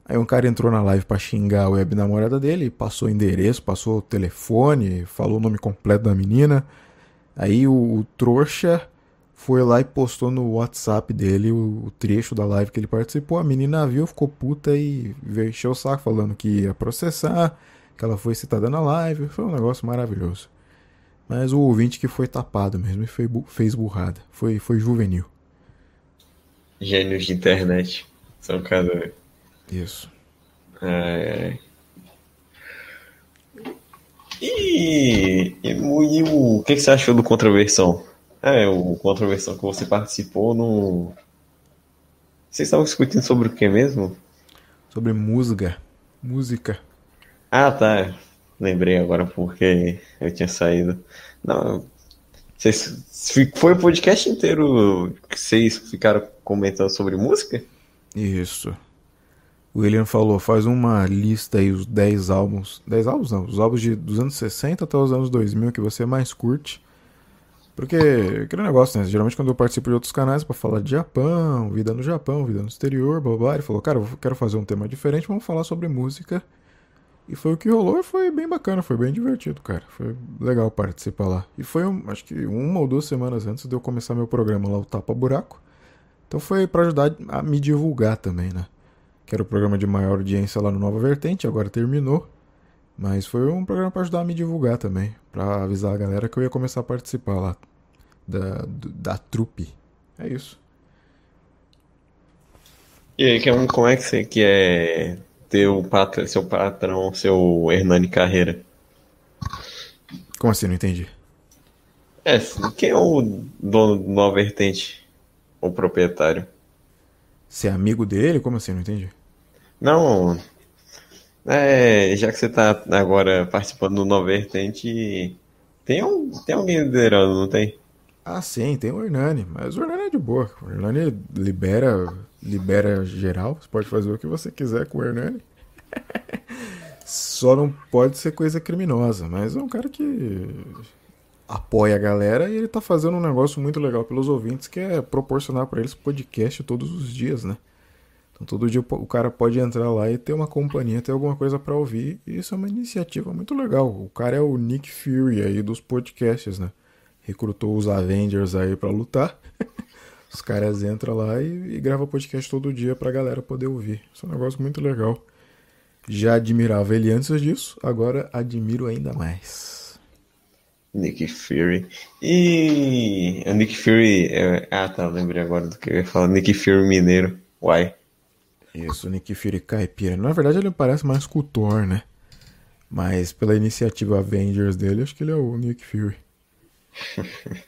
Aí um cara entrou na live para xingar a web namorada dele, passou o endereço, passou o telefone, falou o nome completo da menina. Aí o, o trouxa foi lá e postou no WhatsApp dele o, o, trecho da live que ele participou. A menina viu, ficou puta e veio encher o saco falando que ia processar, que ela foi citada na live. Foi um negócio maravilhoso. Mas o ouvinte que foi tapado mesmo e foi, fez burrada. Foi, foi juvenil. Gênios de internet. São cada. Isso. É... E, e, e, o que, que você achou do Contraversão? É, o Contraversão que você participou no. Vocês estavam discutindo sobre o que mesmo? Sobre música. Música. Ah, tá. Lembrei agora porque eu tinha saído. Não. Vocês, foi o podcast inteiro que vocês ficaram comentando sobre música? Isso. O William falou, faz uma lista aí, os 10 álbuns. 10 álbuns não, os álbuns de, dos anos 60 até os anos 2000 que você mais curte. Porque, aquele negócio, né? Geralmente quando eu participo de outros canais para falar de Japão, vida no Japão, vida no exterior, blá, ele falou, cara, eu quero fazer um tema diferente, vamos falar sobre música. E foi o que rolou foi bem bacana, foi bem divertido, cara. Foi legal participar lá. E foi, acho que uma ou duas semanas antes de eu começar meu programa lá, o Tapa Buraco. Então foi para ajudar a me divulgar também, né? que era o programa de maior audiência lá no Nova Vertente, agora terminou. Mas foi um programa para ajudar a me divulgar também, para avisar a galera que eu ia começar a participar lá da, da trupe. É isso. E aí, como é que você quer ter o patrão, seu patrão, seu Hernani Carreira? Como assim? Não entendi. É, quem é o dono do Nova Vertente? O proprietário? Ser amigo dele? Como assim? Não entendi. Não. É, já que você tá agora participando do Nova Vertente, tem, um, tem alguém liderando, não tem? Ah, sim, tem o Hernani, mas o Hernani é de boa. O Hernani libera, libera geral, você pode fazer o que você quiser com o Hernani. Só não pode ser coisa criminosa, mas é um cara que apoia a galera e ele tá fazendo um negócio muito legal pelos ouvintes, que é proporcionar para eles podcast todos os dias, né? Então todo dia o cara pode entrar lá e ter uma companhia, ter alguma coisa para ouvir, e isso é uma iniciativa muito legal. O cara é o Nick Fury aí dos podcasts, né? Recrutou os Avengers aí para lutar. *laughs* os caras entram lá e, e gravam podcast todo dia pra galera poder ouvir. Isso é um negócio muito legal. Já admirava ele antes disso, agora admiro ainda mais. Nick Fury. E o Nick Fury. É... Ah, tá, lembrei agora do que eu ia falar. Nick Fury mineiro. Uai. Isso, Nick Fury caipira. Na verdade, ele parece mais com o Thor, né? Mas pela iniciativa Avengers dele, acho que ele é o Nick Fury. *laughs*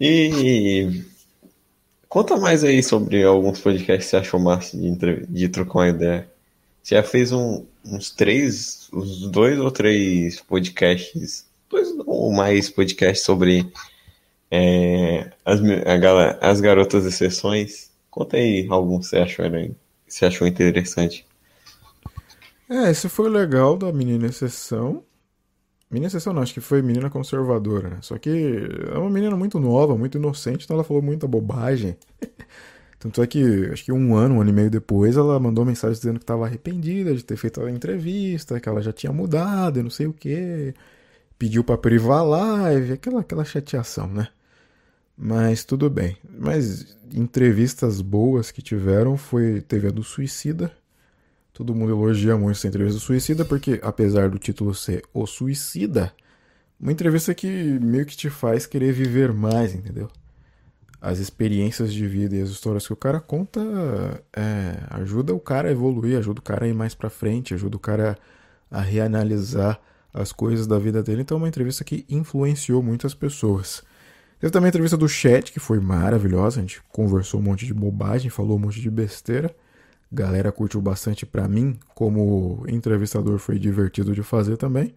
e. Conta mais aí sobre alguns podcasts que você achou massa de, de trocar uma ideia. Você já fez um, uns três, uns dois ou três podcasts dois ou mais podcasts sobre é, as, a, as garotas exceções. Conta aí algum que você achou, você achou interessante. É, esse foi o legal da menina exceção. Menina exceção não, acho que foi menina conservadora, né? Só que é uma menina muito nova, muito inocente, então ela falou muita bobagem. *laughs* Tanto é que, acho que um ano, um ano e meio depois, ela mandou mensagem dizendo que estava arrependida de ter feito a entrevista, que ela já tinha mudado e não sei o que. Pediu para privar a live, aquela, aquela chateação, né? Mas tudo bem. Mas entrevistas boas que tiveram foi teve a do Suicida. Todo mundo elogia muito essa entrevista do Suicida porque apesar do título ser O Suicida, uma entrevista que meio que te faz querer viver mais, entendeu? As experiências de vida e as histórias que o cara conta é, ajuda o cara a evoluir, ajuda o cara a ir mais para frente, ajuda o cara a reanalisar as coisas da vida dele. Então é uma entrevista que influenciou muitas pessoas. Teve também a entrevista do chat, que foi maravilhosa. A gente conversou um monte de bobagem, falou um monte de besteira. Galera curtiu bastante para mim, como entrevistador foi divertido de fazer também.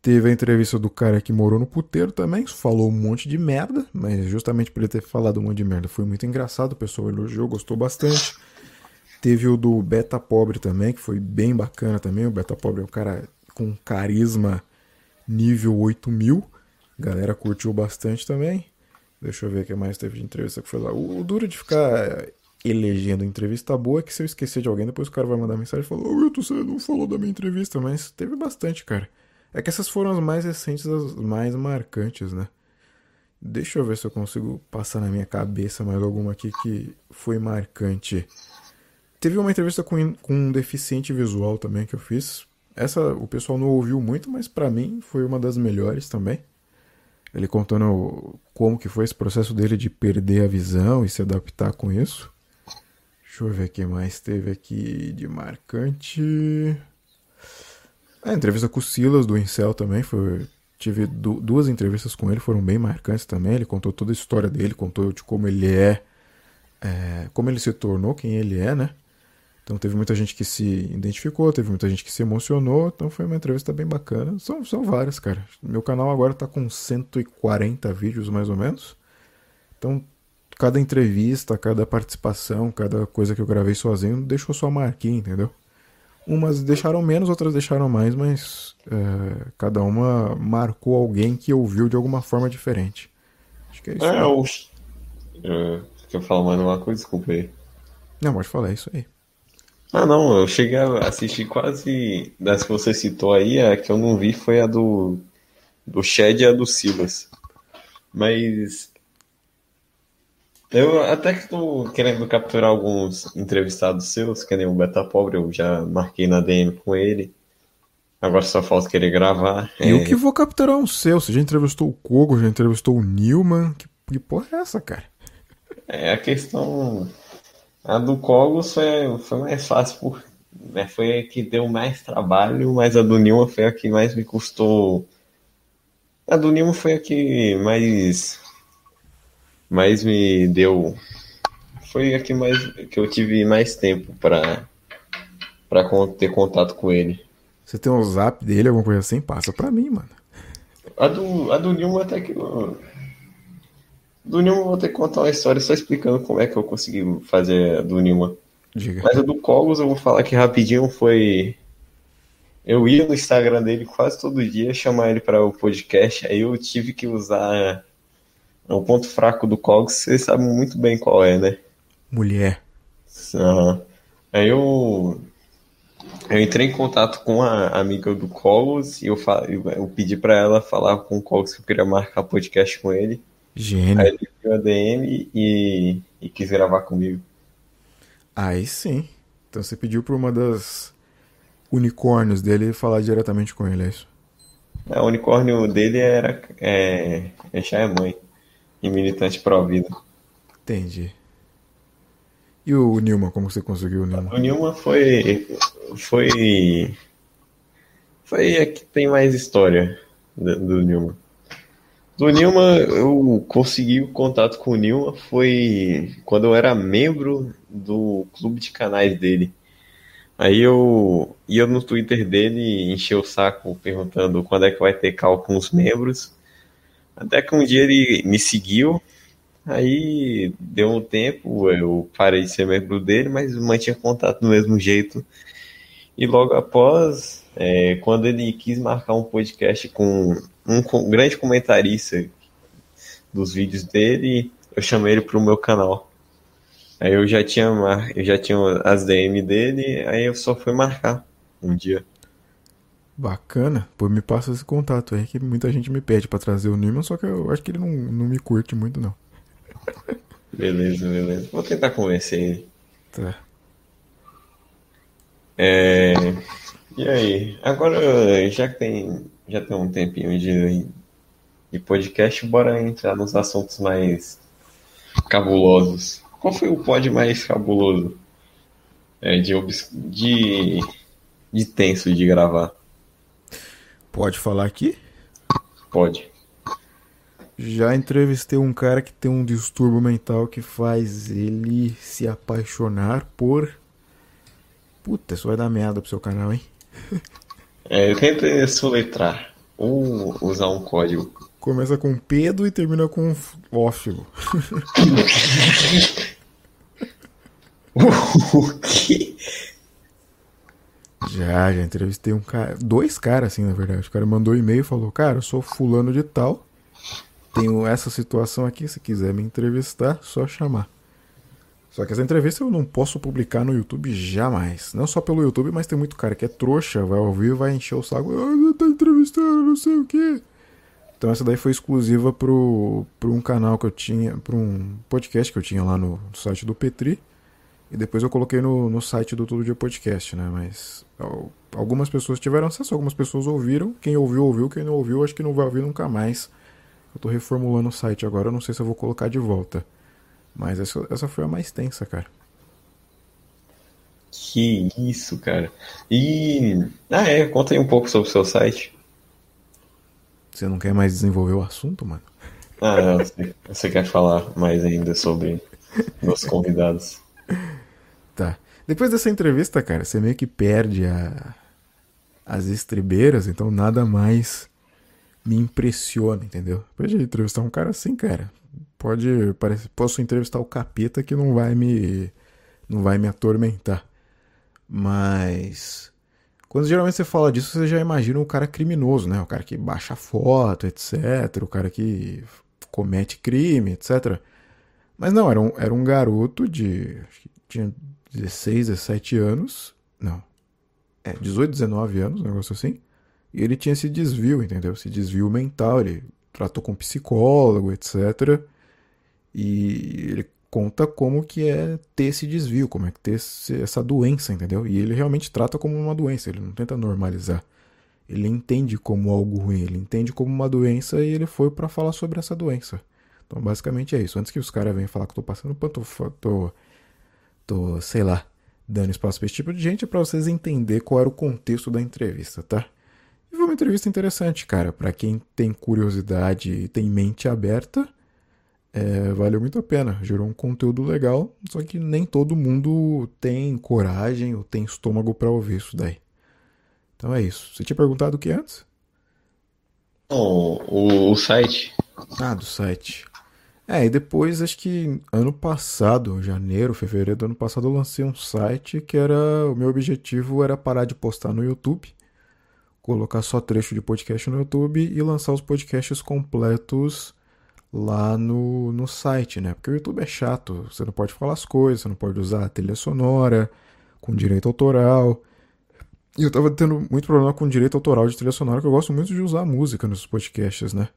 Teve a entrevista do cara que morou no puteiro também, falou um monte de merda, mas justamente por ele ter falado um monte de merda foi muito engraçado, o pessoal elogiou, gostou bastante. Teve o do Beta Pobre também, que foi bem bacana também. O Beta Pobre é um cara com carisma nível 8000. Galera curtiu bastante também. Deixa eu ver o que mais teve de entrevista que foi lá. O, duro de ficar elegendo entrevista boa que se eu esquecer de alguém, depois o cara vai mandar mensagem e falar: Ô, oh, você não falou da minha entrevista, mas teve bastante, cara. É que essas foram as mais recentes, as mais marcantes, né? Deixa eu ver se eu consigo passar na minha cabeça mais alguma aqui que foi marcante. Teve uma entrevista com, com um deficiente visual também que eu fiz. Essa o pessoal não ouviu muito, mas para mim foi uma das melhores também. Ele contando como que foi esse processo dele de perder a visão e se adaptar com isso. Deixa eu ver o que mais teve aqui de marcante. A entrevista com o Silas do Incel também foi. Tive duas entrevistas com ele, foram bem marcantes também. Ele contou toda a história dele, contou de como ele é, é como ele se tornou quem ele é, né? Então teve muita gente que se identificou, teve muita gente que se emocionou, então foi uma entrevista bem bacana. São, são várias, cara. Meu canal agora tá com 140 vídeos mais ou menos. Então cada entrevista, cada participação, cada coisa que eu gravei sozinho deixou sua marquinha, entendeu? Umas deixaram menos, outras deixaram mais, mas é, cada uma marcou alguém que ouviu de alguma forma diferente. Acho que é isso. É, eu... Uh, quer falar mais uma coisa? Desculpa aí. Não, pode falar, é isso aí. Ah, não, eu cheguei a assistir quase das que você citou aí, a que eu não vi foi a do, do Shed e a do Silas. Mas eu até que tô querendo capturar alguns entrevistados seus, que nem o Beta Pobre, eu já marquei na DM com ele. Agora só falta querer gravar. E é... eu que vou capturar um seu. Você já entrevistou o Kogo, já entrevistou o Newman. Que, que porra é essa, cara? É, a questão. A do Cogos foi, foi mais fácil, por, né, foi a que deu mais trabalho, mas a do Newman foi a que mais me custou. A do Newman foi a que mais mais me deu. Foi a que, mais, que eu tive mais tempo para para ter contato com ele. Você tem um zap dele, alguma coisa assim? Passa pra mim, mano. A do, a do Nilma até que. Do Nilma vou ter que contar uma história só explicando como é que eu consegui fazer a do Nilma. Diga. Mas a do Cogos eu vou falar aqui rapidinho foi. Eu ia no Instagram dele quase todo dia chamar ele para o podcast, aí eu tive que usar é um ponto fraco do Cogs, vocês sabem muito bem qual é, né? Mulher. Uhum. Aí eu, eu entrei em contato com a amiga do Cogs e eu, eu pedi para ela falar com o Cogs que eu queria marcar podcast com ele. Gênio. Aí ele viu a DM e, e quis gravar comigo. Aí sim. Então você pediu para uma das unicórnios dele falar diretamente com ele, é isso? É, o unicórnio dele era. É, é mãe e militante pró-vida. Entendi. E o Nilma, como você conseguiu o Nilma? O Nilma foi. Foi. Foi a que tem mais história do, do Nilma. Do Nilma, eu consegui o contato com o Nilma foi quando eu era membro do clube de canais dele. Aí eu ia no Twitter dele encher o saco perguntando quando é que vai ter cal com os membros. Até que um dia ele me seguiu, aí deu um tempo, eu parei de ser membro dele, mas mantinha contato do mesmo jeito. E logo após, é, quando ele quis marcar um podcast com um, grande comentarista dos vídeos dele, eu chamei ele para o meu canal. Aí eu já tinha eu já tinha as DM dele, aí eu só fui marcar um dia. Bacana. Pô, me passa esse contato aí que muita gente me pede para trazer o Newman, só que eu acho que ele não, não me curte muito não. *laughs* Beleza, beleza. Vou tentar convencer ele. Tá. É... E aí? Agora, já que tem, já tem um tempinho de, de podcast, bora entrar nos assuntos mais cabulosos. Qual foi o pod mais cabuloso? É, de, de, de tenso de gravar. Pode falar aqui? Pode. Já entrevistei um cara que tem um distúrbio mental que faz ele se apaixonar por. Puta, isso vai dar merda pro seu canal, hein? É, tenta soletrar ou usar um código. Começa com Pedro e termina com ófilo. *laughs* o quê? Já, já entrevistei um cara, dois caras assim, na verdade. O cara mandou um e-mail e falou: "Cara, eu sou fulano de tal. Tenho essa situação aqui, se quiser me entrevistar, só chamar". Só que essa entrevista eu não posso publicar no YouTube jamais. Não só pelo YouTube, mas tem muito cara que é trouxa, vai ouvir vai encher o saco. Ah, tá entrevistando, não sei o quê. Então essa daí foi exclusiva pro, pro um canal que eu tinha, pro um podcast que eu tinha lá no, no site do Petri. E depois eu coloquei no, no site do Todo Dia Podcast, né? Mas algumas pessoas tiveram acesso, algumas pessoas ouviram. Quem ouviu, ouviu. Quem não ouviu, acho que não vai ouvir nunca mais. Eu tô reformulando o site agora, eu não sei se eu vou colocar de volta. Mas essa, essa foi a mais tensa, cara. Que isso, cara. E. Ah, é, conta aí um pouco sobre o seu site. Você não quer mais desenvolver o assunto, mano? Ah, não, você, você quer falar mais ainda sobre *laughs* nossos convidados. Tá. Depois dessa entrevista, cara, você meio que perde a, as estribeiras, então nada mais me impressiona, entendeu? Depois de entrevistar um cara assim, cara, pode, parece, posso entrevistar o capeta que não vai me, não vai me atormentar. Mas quando geralmente você fala disso, você já imagina um cara criminoso, né? O cara que baixa foto, etc. O cara que comete crime, etc. Mas não, era um, era um garoto de. tinha 16, 17 anos. Não. É, 18, 19 anos, um negócio assim. E ele tinha esse desvio, entendeu? Esse desvio mental. Ele tratou com psicólogo, etc. E ele conta como que é ter esse desvio, como é que ter essa doença, entendeu? E ele realmente trata como uma doença, ele não tenta normalizar. Ele entende como algo ruim, ele entende como uma doença e ele foi para falar sobre essa doença. Então, basicamente é isso. Antes que os caras venham falar que eu tô passando pano, tô, sei lá, dando espaço pra esse tipo de gente, é pra vocês entenderem qual era o contexto da entrevista, tá? E foi uma entrevista interessante, cara. para quem tem curiosidade e tem mente aberta, é, valeu muito a pena. Gerou um conteúdo legal, só que nem todo mundo tem coragem ou tem estômago para ouvir isso daí. Então é isso. Você tinha perguntado o que antes? Oh, o, o site. Ah, do site. É, e depois, acho que ano passado, janeiro, fevereiro do ano passado, eu lancei um site que era. O meu objetivo era parar de postar no YouTube, colocar só trecho de podcast no YouTube e lançar os podcasts completos lá no, no site, né? Porque o YouTube é chato, você não pode falar as coisas, você não pode usar a trilha sonora com direito autoral. E eu tava tendo muito problema com direito autoral de trilha sonora, que eu gosto muito de usar música nos podcasts, né?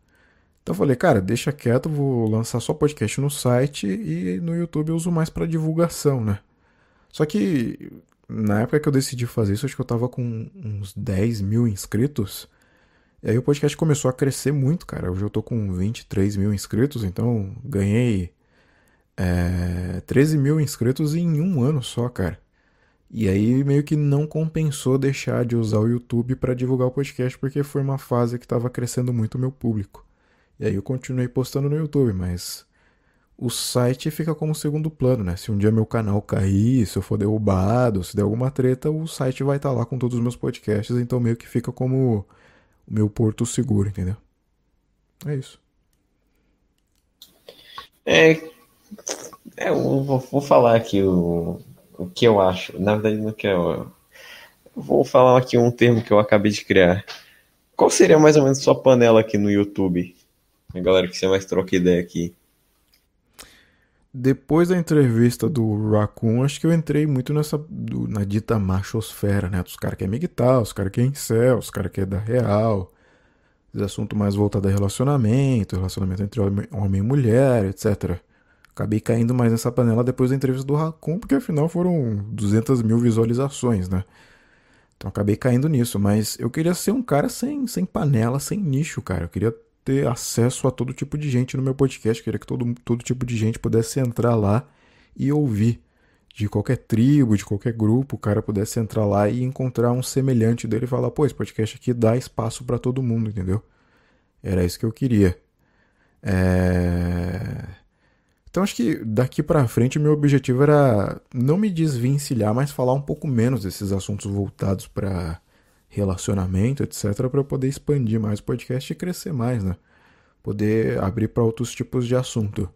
Então eu falei, cara, deixa quieto, vou lançar só podcast no site e no YouTube eu uso mais para divulgação, né? Só que na época que eu decidi fazer isso, acho que eu tava com uns 10 mil inscritos. E aí o podcast começou a crescer muito, cara. Hoje eu tô com 23 mil inscritos, então ganhei é, 13 mil inscritos em um ano só, cara. E aí meio que não compensou deixar de usar o YouTube para divulgar o podcast, porque foi uma fase que estava crescendo muito o meu público. E aí eu continuei postando no YouTube, mas o site fica como segundo plano, né? Se um dia meu canal cair, se eu for derrubado, se der alguma treta, o site vai estar tá lá com todos os meus podcasts, então meio que fica como o meu porto seguro, entendeu? É isso. É, é eu vou, vou falar aqui o, o que eu acho. Na verdade, não que eu, eu vou falar aqui um termo que eu acabei de criar. Qual seria mais ou menos sua panela aqui no YouTube? A galera que você mais troca ideia aqui. Depois da entrevista do Raccoon, acho que eu entrei muito nessa do, na dita machosfera, né? Dos caras que é migtal, os caras que é incel, os caras que é da real. Os assuntos mais voltados a relacionamento, relacionamento entre homem e mulher, etc. Acabei caindo mais nessa panela depois da entrevista do Raccoon, porque afinal foram 200 mil visualizações, né? Então acabei caindo nisso, mas eu queria ser um cara sem, sem panela, sem nicho, cara. Eu queria ter acesso a todo tipo de gente no meu podcast. Queria que todo, todo tipo de gente pudesse entrar lá e ouvir. De qualquer tribo, de qualquer grupo, o cara pudesse entrar lá e encontrar um semelhante dele e falar: pô, esse podcast aqui dá espaço para todo mundo, entendeu? Era isso que eu queria. É... Então acho que daqui para frente meu objetivo era não me desvencilhar, mas falar um pouco menos desses assuntos voltados para relacionamento, etc, para eu poder expandir mais o podcast e crescer mais, né? Poder abrir para outros tipos de assunto.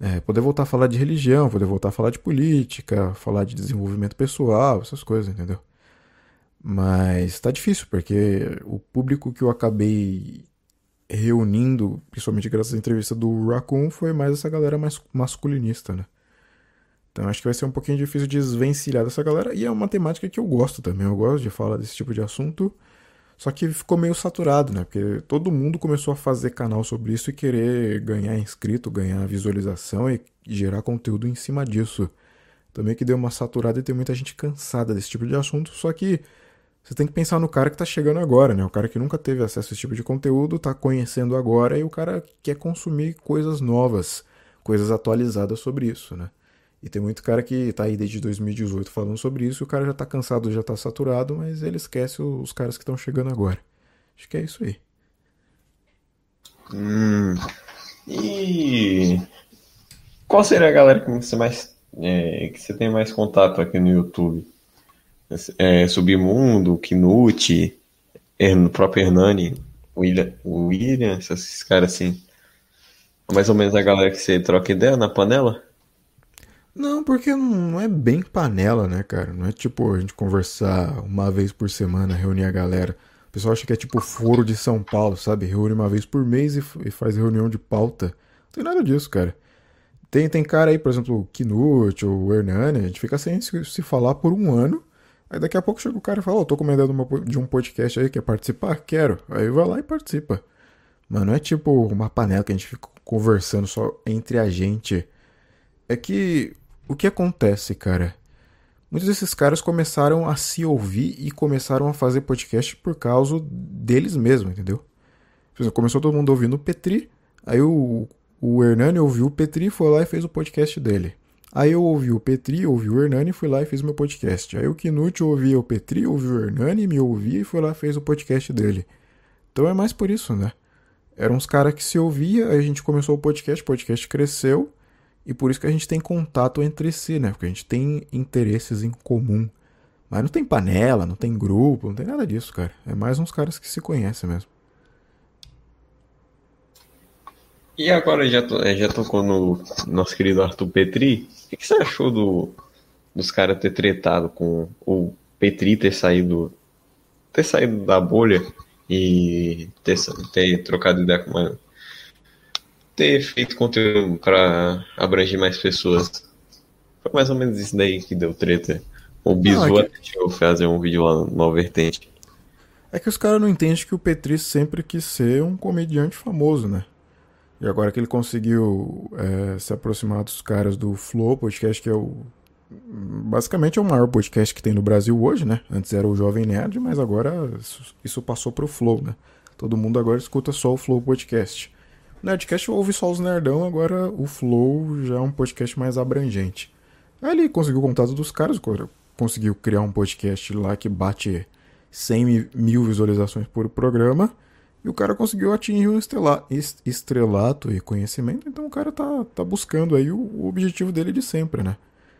É, poder voltar a falar de religião, poder voltar a falar de política, falar de desenvolvimento pessoal, essas coisas, entendeu? Mas tá difícil, porque o público que eu acabei reunindo, principalmente graças à entrevista do Raccoon, foi mais essa galera mais masculinista, né? Então acho que vai ser um pouquinho difícil desvencilhar dessa galera. E é uma temática que eu gosto também. Eu gosto de falar desse tipo de assunto. Só que ficou meio saturado, né? Porque todo mundo começou a fazer canal sobre isso e querer ganhar inscrito, ganhar visualização e gerar conteúdo em cima disso. Também que deu uma saturada e tem muita gente cansada desse tipo de assunto. Só que você tem que pensar no cara que tá chegando agora, né? O cara que nunca teve acesso a esse tipo de conteúdo, tá conhecendo agora e o cara quer consumir coisas novas, coisas atualizadas sobre isso, né? E tem muito cara que tá aí desde 2018 falando sobre isso, e o cara já tá cansado, já tá saturado, mas ele esquece os caras que estão chegando agora. Acho que é isso aí. Hum. E qual seria a galera que você mais é, que você tem mais contato aqui no YouTube? É, Submundo, Knut, o próprio Hernani, William, William, esses caras assim. Mais ou menos a galera que você troca ideia na panela? Não, porque não é bem panela, né, cara? Não é tipo a gente conversar uma vez por semana, reunir a galera. O pessoal acha que é tipo foro de São Paulo, sabe? Reúne uma vez por mês e, e faz reunião de pauta. Não tem nada disso, cara. Tem, tem cara aí, por exemplo, o Knut ou o Hernani, a gente fica sem se, se, falar por um ano. Aí daqui a pouco chega o cara e fala, oh, tô com ideia de um podcast aí, quer participar? Quero. Aí vai lá e participa. Mas não é tipo uma panela que a gente fica conversando só entre a gente. É que o que acontece, cara? Muitos desses caras começaram a se ouvir e começaram a fazer podcast por causa deles mesmos, entendeu? Começou todo mundo ouvindo o Petri, aí o, o Hernani ouviu o Petri, foi lá e fez o podcast dele. Aí eu ouvi o Petri, ouvi o Hernani, fui lá e fiz meu podcast. Aí o Knut ouvia o Petri, ouviu o Hernani, me ouvia e foi lá e fez o podcast dele. Então é mais por isso, né? Eram uns caras que se ouvia, aí a gente começou o podcast, o podcast cresceu, e por isso que a gente tem contato entre si, né? Porque a gente tem interesses em comum. Mas não tem panela, não tem grupo, não tem nada disso, cara. É mais uns caras que se conhecem mesmo. E agora já, eh, já tocou no nosso querido Arthur Petri. O que você achou do, dos caras ter tretado com o Petri ter saído ter saído da bolha e ter, ter trocado ideia com uma, ter feito conteúdo para abranger mais pessoas. Foi mais ou menos isso daí que deu treta. O Bizu é que... chegou fazer um vídeo lá no Vertente. É que os caras não entendem que o Petri sempre quis ser um comediante famoso, né? E agora que ele conseguiu é, se aproximar dos caras do Flow Podcast, que é o. Basicamente é o maior podcast que tem no Brasil hoje, né? Antes era o Jovem Nerd, mas agora isso, isso passou pro Flow, né? Todo mundo agora escuta só o Flow Podcast. Nerdcast ouve só os nerdão, agora o Flow já é um podcast mais abrangente. Aí ele conseguiu o contato dos caras, conseguiu criar um podcast lá que bate 100 mil visualizações por programa E o cara conseguiu atingir um estrela, estrelato e conhecimento, então o cara tá, tá buscando aí o, o objetivo dele de sempre, né?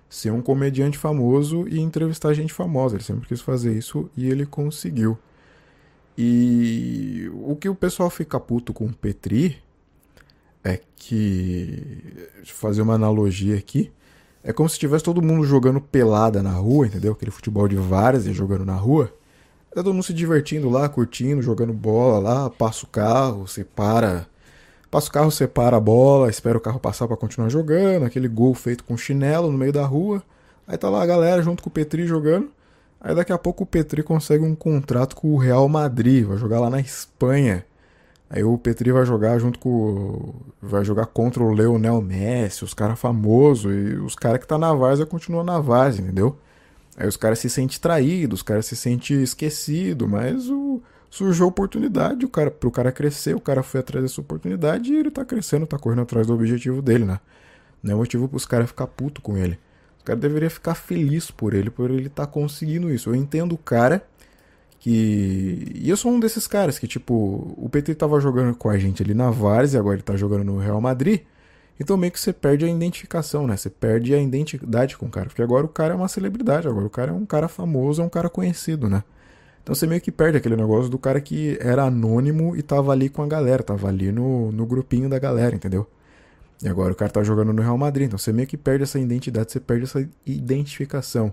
Ser um comediante famoso e entrevistar gente famosa. Ele sempre quis fazer isso e ele conseguiu. E o que o pessoal fica puto com o Petri é que. Deixa eu fazer uma analogia aqui. É como se tivesse todo mundo jogando pelada na rua, entendeu? Aquele futebol de várzea jogando na rua. Tá todo mundo se divertindo lá, curtindo, jogando bola lá, passa o carro, separa. Passa o carro, separa a bola, espera o carro passar para continuar jogando, aquele gol feito com chinelo no meio da rua. Aí tá lá a galera junto com o Petri jogando. Aí daqui a pouco o Petri consegue um contrato com o Real Madrid, vai jogar lá na Espanha. Aí o Petri vai jogar junto com. Vai jogar contra o Leonel Messi, os caras famosos, e os caras que tá na várzea continuam na várzea, entendeu? Aí os caras se sentem traídos, os caras se sentem esquecidos, mas o, surgiu a oportunidade o cara, pro cara crescer, o cara foi atrás dessa oportunidade e ele tá crescendo, tá correndo atrás do objetivo dele, né? Não é motivo pros caras ficar puto com ele. Os caras deveriam ficar feliz por ele, por ele tá conseguindo isso. Eu entendo o cara que. E eu sou um desses caras que, tipo, o PT tava jogando com a gente ali na Várzea, agora ele tá jogando no Real Madrid. Então meio que você perde a identificação, né? Você perde a identidade com o cara. Porque agora o cara é uma celebridade, agora o cara é um cara famoso, é um cara conhecido, né? Então você meio que perde aquele negócio do cara que era anônimo e tava ali com a galera, tava ali no, no grupinho da galera, entendeu? E agora o cara tá jogando no Real Madrid, então você meio que perde essa identidade, você perde essa identificação.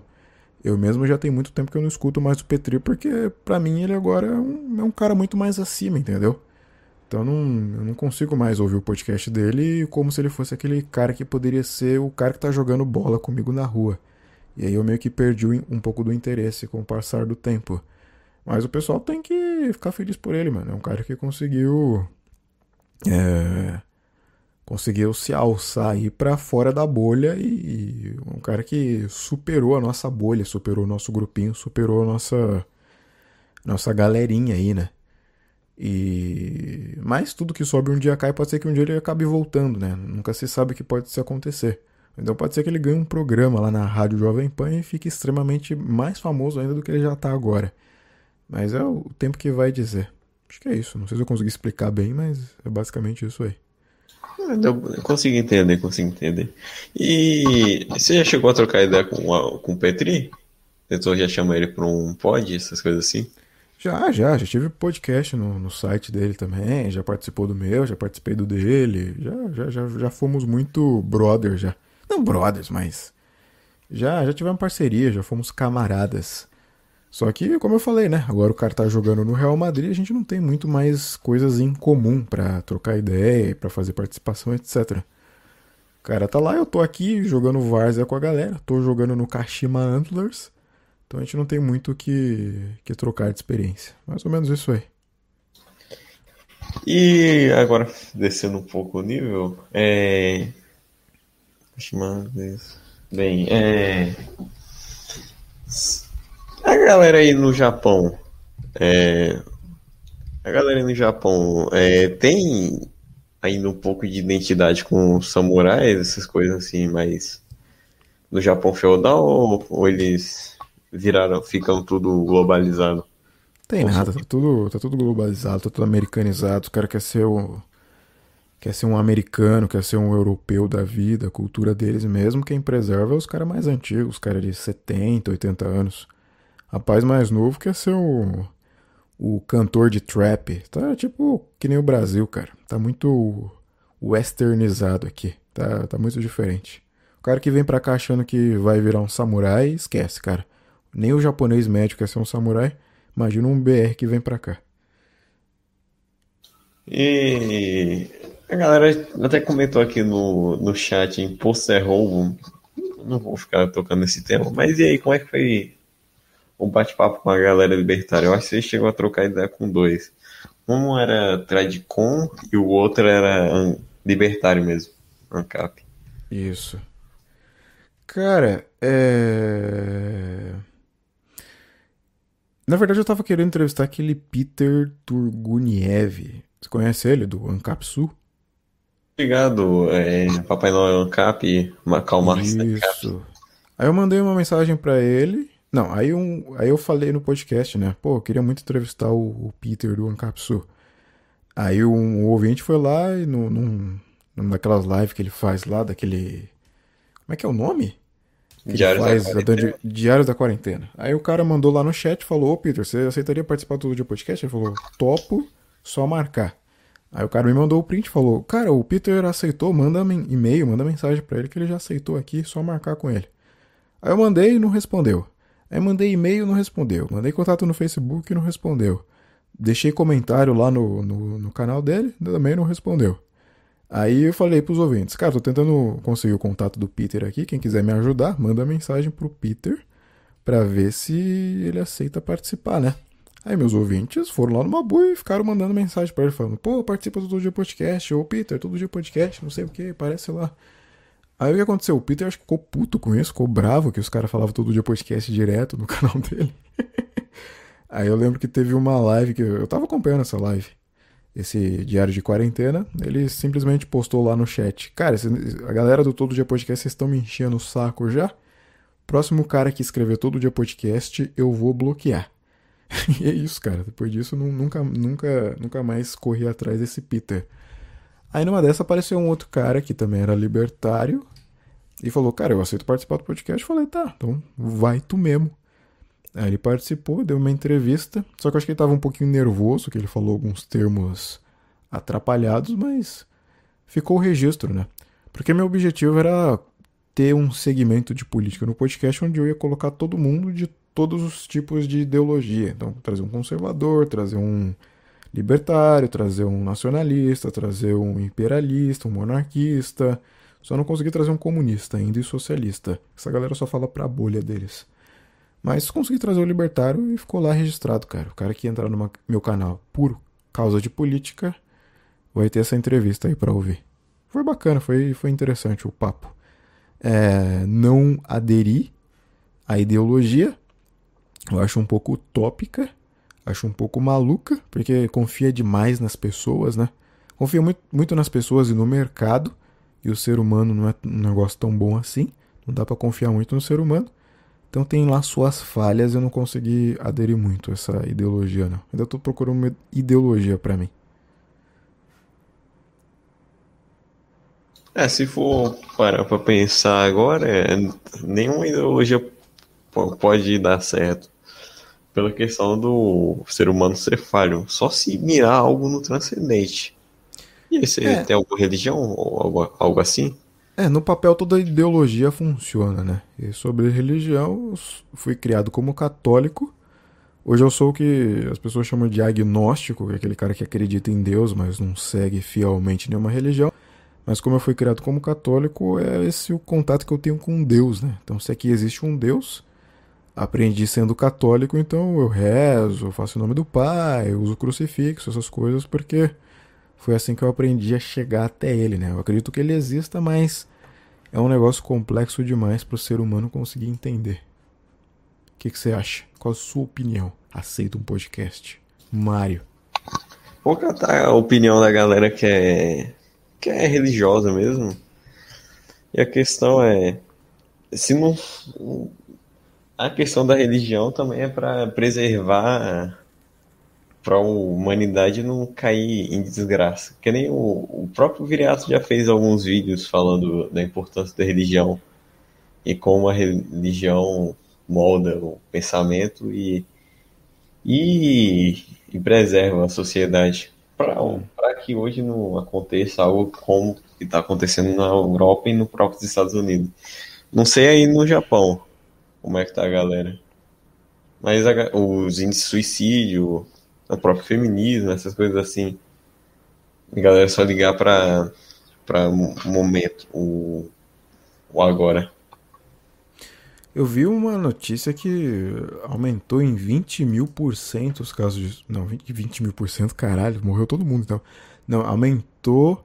Eu mesmo já tem muito tempo que eu não escuto mais o Petri, porque para mim ele agora é um, é um, cara muito mais acima, entendeu? Então não, eu não consigo mais ouvir o podcast dele como se ele fosse aquele cara que poderia ser o cara que tá jogando bola comigo na rua. E aí eu meio que perdi um pouco do interesse com o passar do tempo. Mas o pessoal tem que ficar feliz por ele, mano. É um cara que conseguiu. É, conseguiu se alçar aí para fora da bolha e um cara que superou a nossa bolha, superou o nosso grupinho, superou a nossa nossa galerinha aí, né? E mas tudo que sobe um dia cai, pode ser que um dia ele acabe voltando, né? Nunca se sabe o que pode se acontecer. Então pode ser que ele ganhe um programa lá na Rádio Jovem Pan e fique extremamente mais famoso ainda do que ele já tá agora. Mas é o tempo que vai dizer. Acho que é isso. Não sei se eu consegui explicar bem, mas é basicamente isso aí. Eu consigo entender, consigo entender. E você já chegou a trocar ideia com, com o Petri? Tentou já chamar ele para um pod, essas coisas assim? Já, já. Já tive podcast no, no site dele também. Já participou do meu, já participei do dele. Já, já, já, já fomos muito brothers, já. Não brothers, mas. Já, já tivemos parceria, já fomos camaradas. Só que, como eu falei, né? Agora o cara tá jogando no Real Madrid, a gente não tem muito mais coisas em comum para trocar ideia, para fazer participação, etc. O cara tá lá, eu tô aqui jogando Várzea com a galera, tô jogando no Kashima Antlers. Então a gente não tem muito que, que trocar de experiência. Mais ou menos isso aí. E agora, descendo um pouco o nível, é. Kashima Bem, é. A galera aí no Japão, é, a galera aí no Japão é, tem ainda um pouco de identidade com samurais, essas coisas assim, mas no Japão feudal ou, ou eles viraram, ficam tudo globalizado? Tem nada, tá tudo, tá tudo globalizado, tá tudo americanizado. O cara quer ser o, quer ser um americano, quer ser um europeu da vida, a cultura deles mesmo. Quem preserva é os caras mais antigos, os caras de 70, 80 anos rapaz mais novo quer ser o, o cantor de trap. Tá tipo que nem o Brasil, cara. Tá muito westernizado aqui. Tá, tá muito diferente. O cara que vem pra cá achando que vai virar um samurai, esquece, cara. Nem o japonês médio quer ser um samurai. Imagina um BR que vem pra cá. E a galera até comentou aqui no, no chat em Poster Home. Não vou ficar tocando nesse tema, mas e aí, como é que foi um bate-papo com a galera libertária. Eu acho que você chegou a trocar ideia com dois. Um era Tradicon e o outro era libertário mesmo, ANCAP. Isso. Cara, é. Na verdade, eu tava querendo entrevistar aquele Peter Turguniev. Você conhece ele, do ANCAP Sul? Obrigado, é, Papai Noel ANCAP, Macau Marx Isso. Aí eu mandei uma mensagem para ele não, aí, um, aí eu falei no podcast, né? Pô, eu queria muito entrevistar o, o Peter do Ancapsu. Aí um, um ouvinte foi lá e no, num, numa daquelas lives que ele faz lá, daquele. Como é que é o nome? Diário da quarentena. da- Diários da quarentena. Aí o cara mandou lá no chat, falou, ô Peter, você aceitaria participar do dia podcast? Ele falou, topo, só marcar. Aí o cara me mandou o print e falou, cara, o Peter aceitou, manda e-mail, manda mensagem pra ele que ele já aceitou aqui, só marcar com ele. Aí eu mandei e não respondeu. Aí mandei e-mail não respondeu. Mandei contato no Facebook e não respondeu. Deixei comentário lá no, no, no canal dele, também não respondeu. Aí eu falei pros ouvintes, cara, tô tentando conseguir o contato do Peter aqui, quem quiser me ajudar, manda mensagem pro Peter pra ver se ele aceita participar, né? Aí meus ouvintes foram lá no Mabu e ficaram mandando mensagem pra ele, falando, pô, participa do Todo Dia Podcast, ô Peter, Todo Dia Podcast, não sei o que, parece lá. Aí o que aconteceu? O Peter acho que ficou puto com isso, ficou bravo que os caras falavam Todo Dia Podcast direto no *laughs* canal dele. Aí eu lembro que teve uma live que eu tava acompanhando essa live esse diário de quarentena, ele simplesmente postou lá no chat. Cara, a galera do Todo Dia Podcast, vocês estão me enchendo o saco já? Próximo cara que escrever Todo Dia Podcast, eu vou bloquear. *laughs* e é isso, cara. Depois disso, nu- nunca, nunca, nunca mais corri atrás desse Peter. Aí numa dessa apareceu um outro cara que também era libertário e falou: Cara, eu aceito participar do podcast. Eu falei: Tá, então vai tu mesmo. Aí ele participou, deu uma entrevista, só que eu acho que ele tava um pouquinho nervoso, que ele falou alguns termos atrapalhados, mas ficou o registro, né? Porque meu objetivo era ter um segmento de política no podcast onde eu ia colocar todo mundo de todos os tipos de ideologia. Então, trazer um conservador, trazer um libertário, trazer um nacionalista, trazer um imperialista, um monarquista. Só não consegui trazer um comunista ainda e socialista. Essa galera só fala pra bolha deles. Mas consegui trazer o libertário e ficou lá registrado, cara. O cara que entrar no meu canal por causa de política vai ter essa entrevista aí pra ouvir. Foi bacana, foi, foi interessante o papo. É, não aderi à ideologia, eu acho um pouco utópica, acho um pouco maluca, porque confia demais nas pessoas, né? Confia muito, muito nas pessoas e no mercado, e o ser humano não é um negócio tão bom assim, não dá pra confiar muito no ser humano. Então tem lá suas falhas, eu não consegui aderir muito a essa ideologia, não. Ainda tô procurando uma ideologia pra mim. É, se for parar pra pensar agora, é, nenhuma ideologia po- pode dar certo. Pela questão do ser humano ser falho. Só se mirar algo no transcendente. E aí, você É. tem alguma religião ou algo, algo assim? É, no papel toda ideologia funciona, né? E sobre religião, fui criado como católico. Hoje eu sou o que as pessoas chamam de agnóstico, que é aquele cara que acredita em Deus, mas não segue fielmente nenhuma religião. Mas como eu fui criado como católico, é esse o contato que eu tenho com Deus, né? Então, se aqui existe um Deus, aprendi sendo católico, então eu rezo, faço o nome do Pai, eu uso o crucifixo, essas coisas, porque foi assim que eu aprendi a chegar até ele, né? Eu acredito que ele exista, mas é um negócio complexo demais para o ser humano conseguir entender. O que, que você acha? Qual a sua opinião? Aceita um podcast? Mário. Vou catar a opinião da galera que é, que é religiosa mesmo. E a questão é, se não, a questão da religião também é para preservar, para a humanidade não cair em desgraça. Que nem o, o próprio Viriato já fez alguns vídeos falando da importância da religião e como a religião molda o pensamento e, e, e preserva a sociedade para que hoje não aconteça algo como está acontecendo na Europa e no próprio Estados Unidos. Não sei aí no Japão como é que tá a galera. Mas a, os índices de suicídio, o próprio feminismo, essas coisas assim. A galera só ligar para para o momento, o, o agora. Eu vi uma notícia que aumentou em 20 mil por cento os casos de. Não, 20, 20 mil por cento, caralho, morreu todo mundo então. Não, aumentou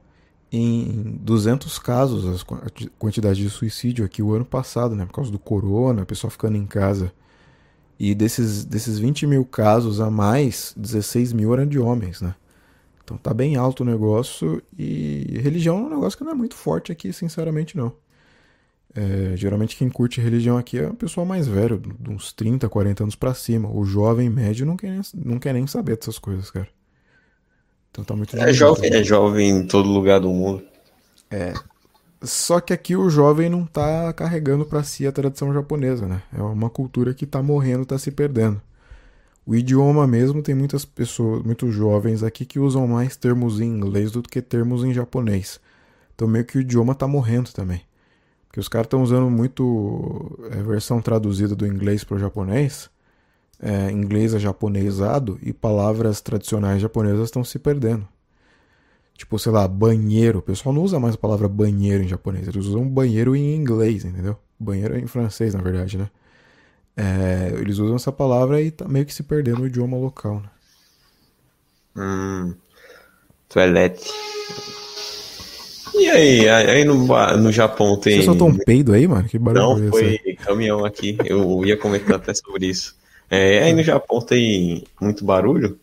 em 200 casos a quantidade de suicídio aqui o ano passado, né? Por causa do corona, o pessoal ficando em casa. E desses, desses 20 mil casos a mais, 16 mil eram de homens, né? Então tá bem alto o negócio. E religião é um negócio que não é muito forte aqui, sinceramente, não. É, geralmente quem curte religião aqui é o pessoal mais velho, de uns 30, 40 anos pra cima. O jovem médio não quer, nem, não quer nem saber dessas coisas, cara. Então tá muito É jovem, é jovem em todo lugar do mundo. É. Só que aqui o jovem não tá carregando para si a tradição japonesa, né? É uma cultura que tá morrendo, tá se perdendo. O idioma mesmo tem muitas pessoas, muitos jovens aqui que usam mais termos em inglês do que termos em japonês. Então meio que o idioma tá morrendo também. Porque os caras estão usando muito é, versão traduzida do inglês para o japonês, é, inglês é japonesado e palavras tradicionais japonesas estão se perdendo. Tipo, sei lá, banheiro. O pessoal não usa mais a palavra banheiro em japonês, eles usam banheiro em inglês, entendeu? Banheiro em francês, na verdade, né? É, eles usam essa palavra e tá meio que se perdendo no idioma local, né? Hum. Toilette. E aí, aí no, no Japão tem. Você soltou um peido aí, mano? Que barulho Não, foi caminhão aqui. Eu ia comentar até sobre isso. É, aí no Japão tem muito barulho,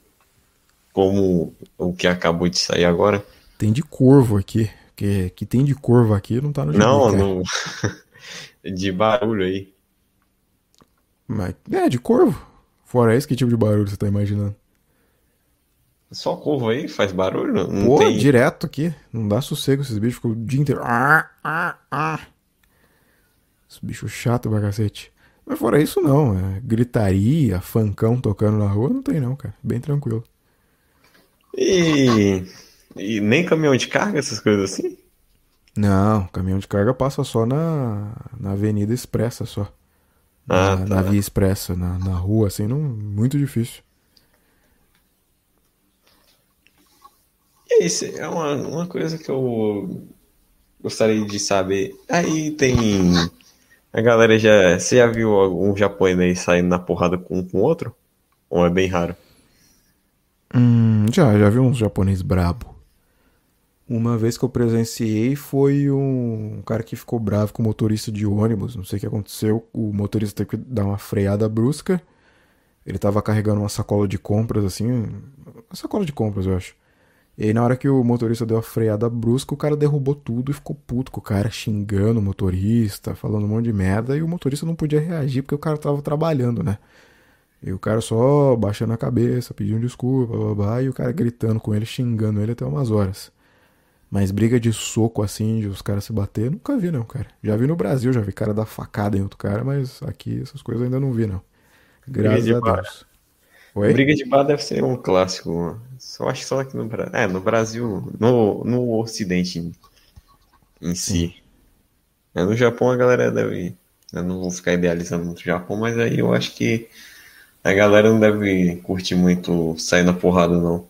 como o que acabou de sair agora. Tem de corvo aqui. Que, que tem de corvo aqui não tá no Japão. Não, no... *laughs* de barulho aí. Mas, é, de corvo. Fora isso, que tipo de barulho você tá imaginando? Só corvo aí faz barulho? Não Pô, tem... direto aqui. Não dá sossego, esses bichos ficam o dia inteiro. Ah, ah, ah. Esse bicho chato pra cacete. Mas fora isso, não. É gritaria, fancão tocando na rua, não tem não, cara. Bem tranquilo. E... e nem caminhão de carga, essas coisas assim? Não, caminhão de carga passa só na, na Avenida Expressa só. Na, Ah, tá. na Via Expressa, na, na rua, assim, não, muito difícil. E isso é uma, uma coisa que eu gostaria de saber. Aí tem. A galera já. Você já viu algum japonês saindo na porrada com um com o outro? Ou é bem raro? Hum, já, já vi uns japonês brabo. Uma vez que eu presenciei foi um cara que ficou bravo com o motorista de ônibus. Não sei o que aconteceu. O motorista teve que dar uma freada brusca. Ele tava carregando uma sacola de compras, assim. Uma sacola de compras, eu acho. E aí, na hora que o motorista deu a freada brusca, o cara derrubou tudo e ficou puto com o cara, xingando o motorista, falando um monte de merda. E o motorista não podia reagir porque o cara tava trabalhando, né? E o cara só baixando a cabeça, pedindo desculpa, blá, blá, blá, e o cara gritando com ele, xingando ele até umas horas. Mas briga de soco assim, de os caras se bater, nunca vi não, cara. Já vi no Brasil, já vi cara dar facada em outro cara, mas aqui essas coisas eu ainda não vi não. Graças a. Deus. Oi? Briga de bar deve ser um clássico. mano. Só acho que só aqui no Brasil. É, no Brasil, no, no Ocidente em, em si. É, no Japão a galera deve. Eu não vou ficar idealizando muito o Japão, mas aí eu acho que a galera não deve curtir muito sair na porrada, não.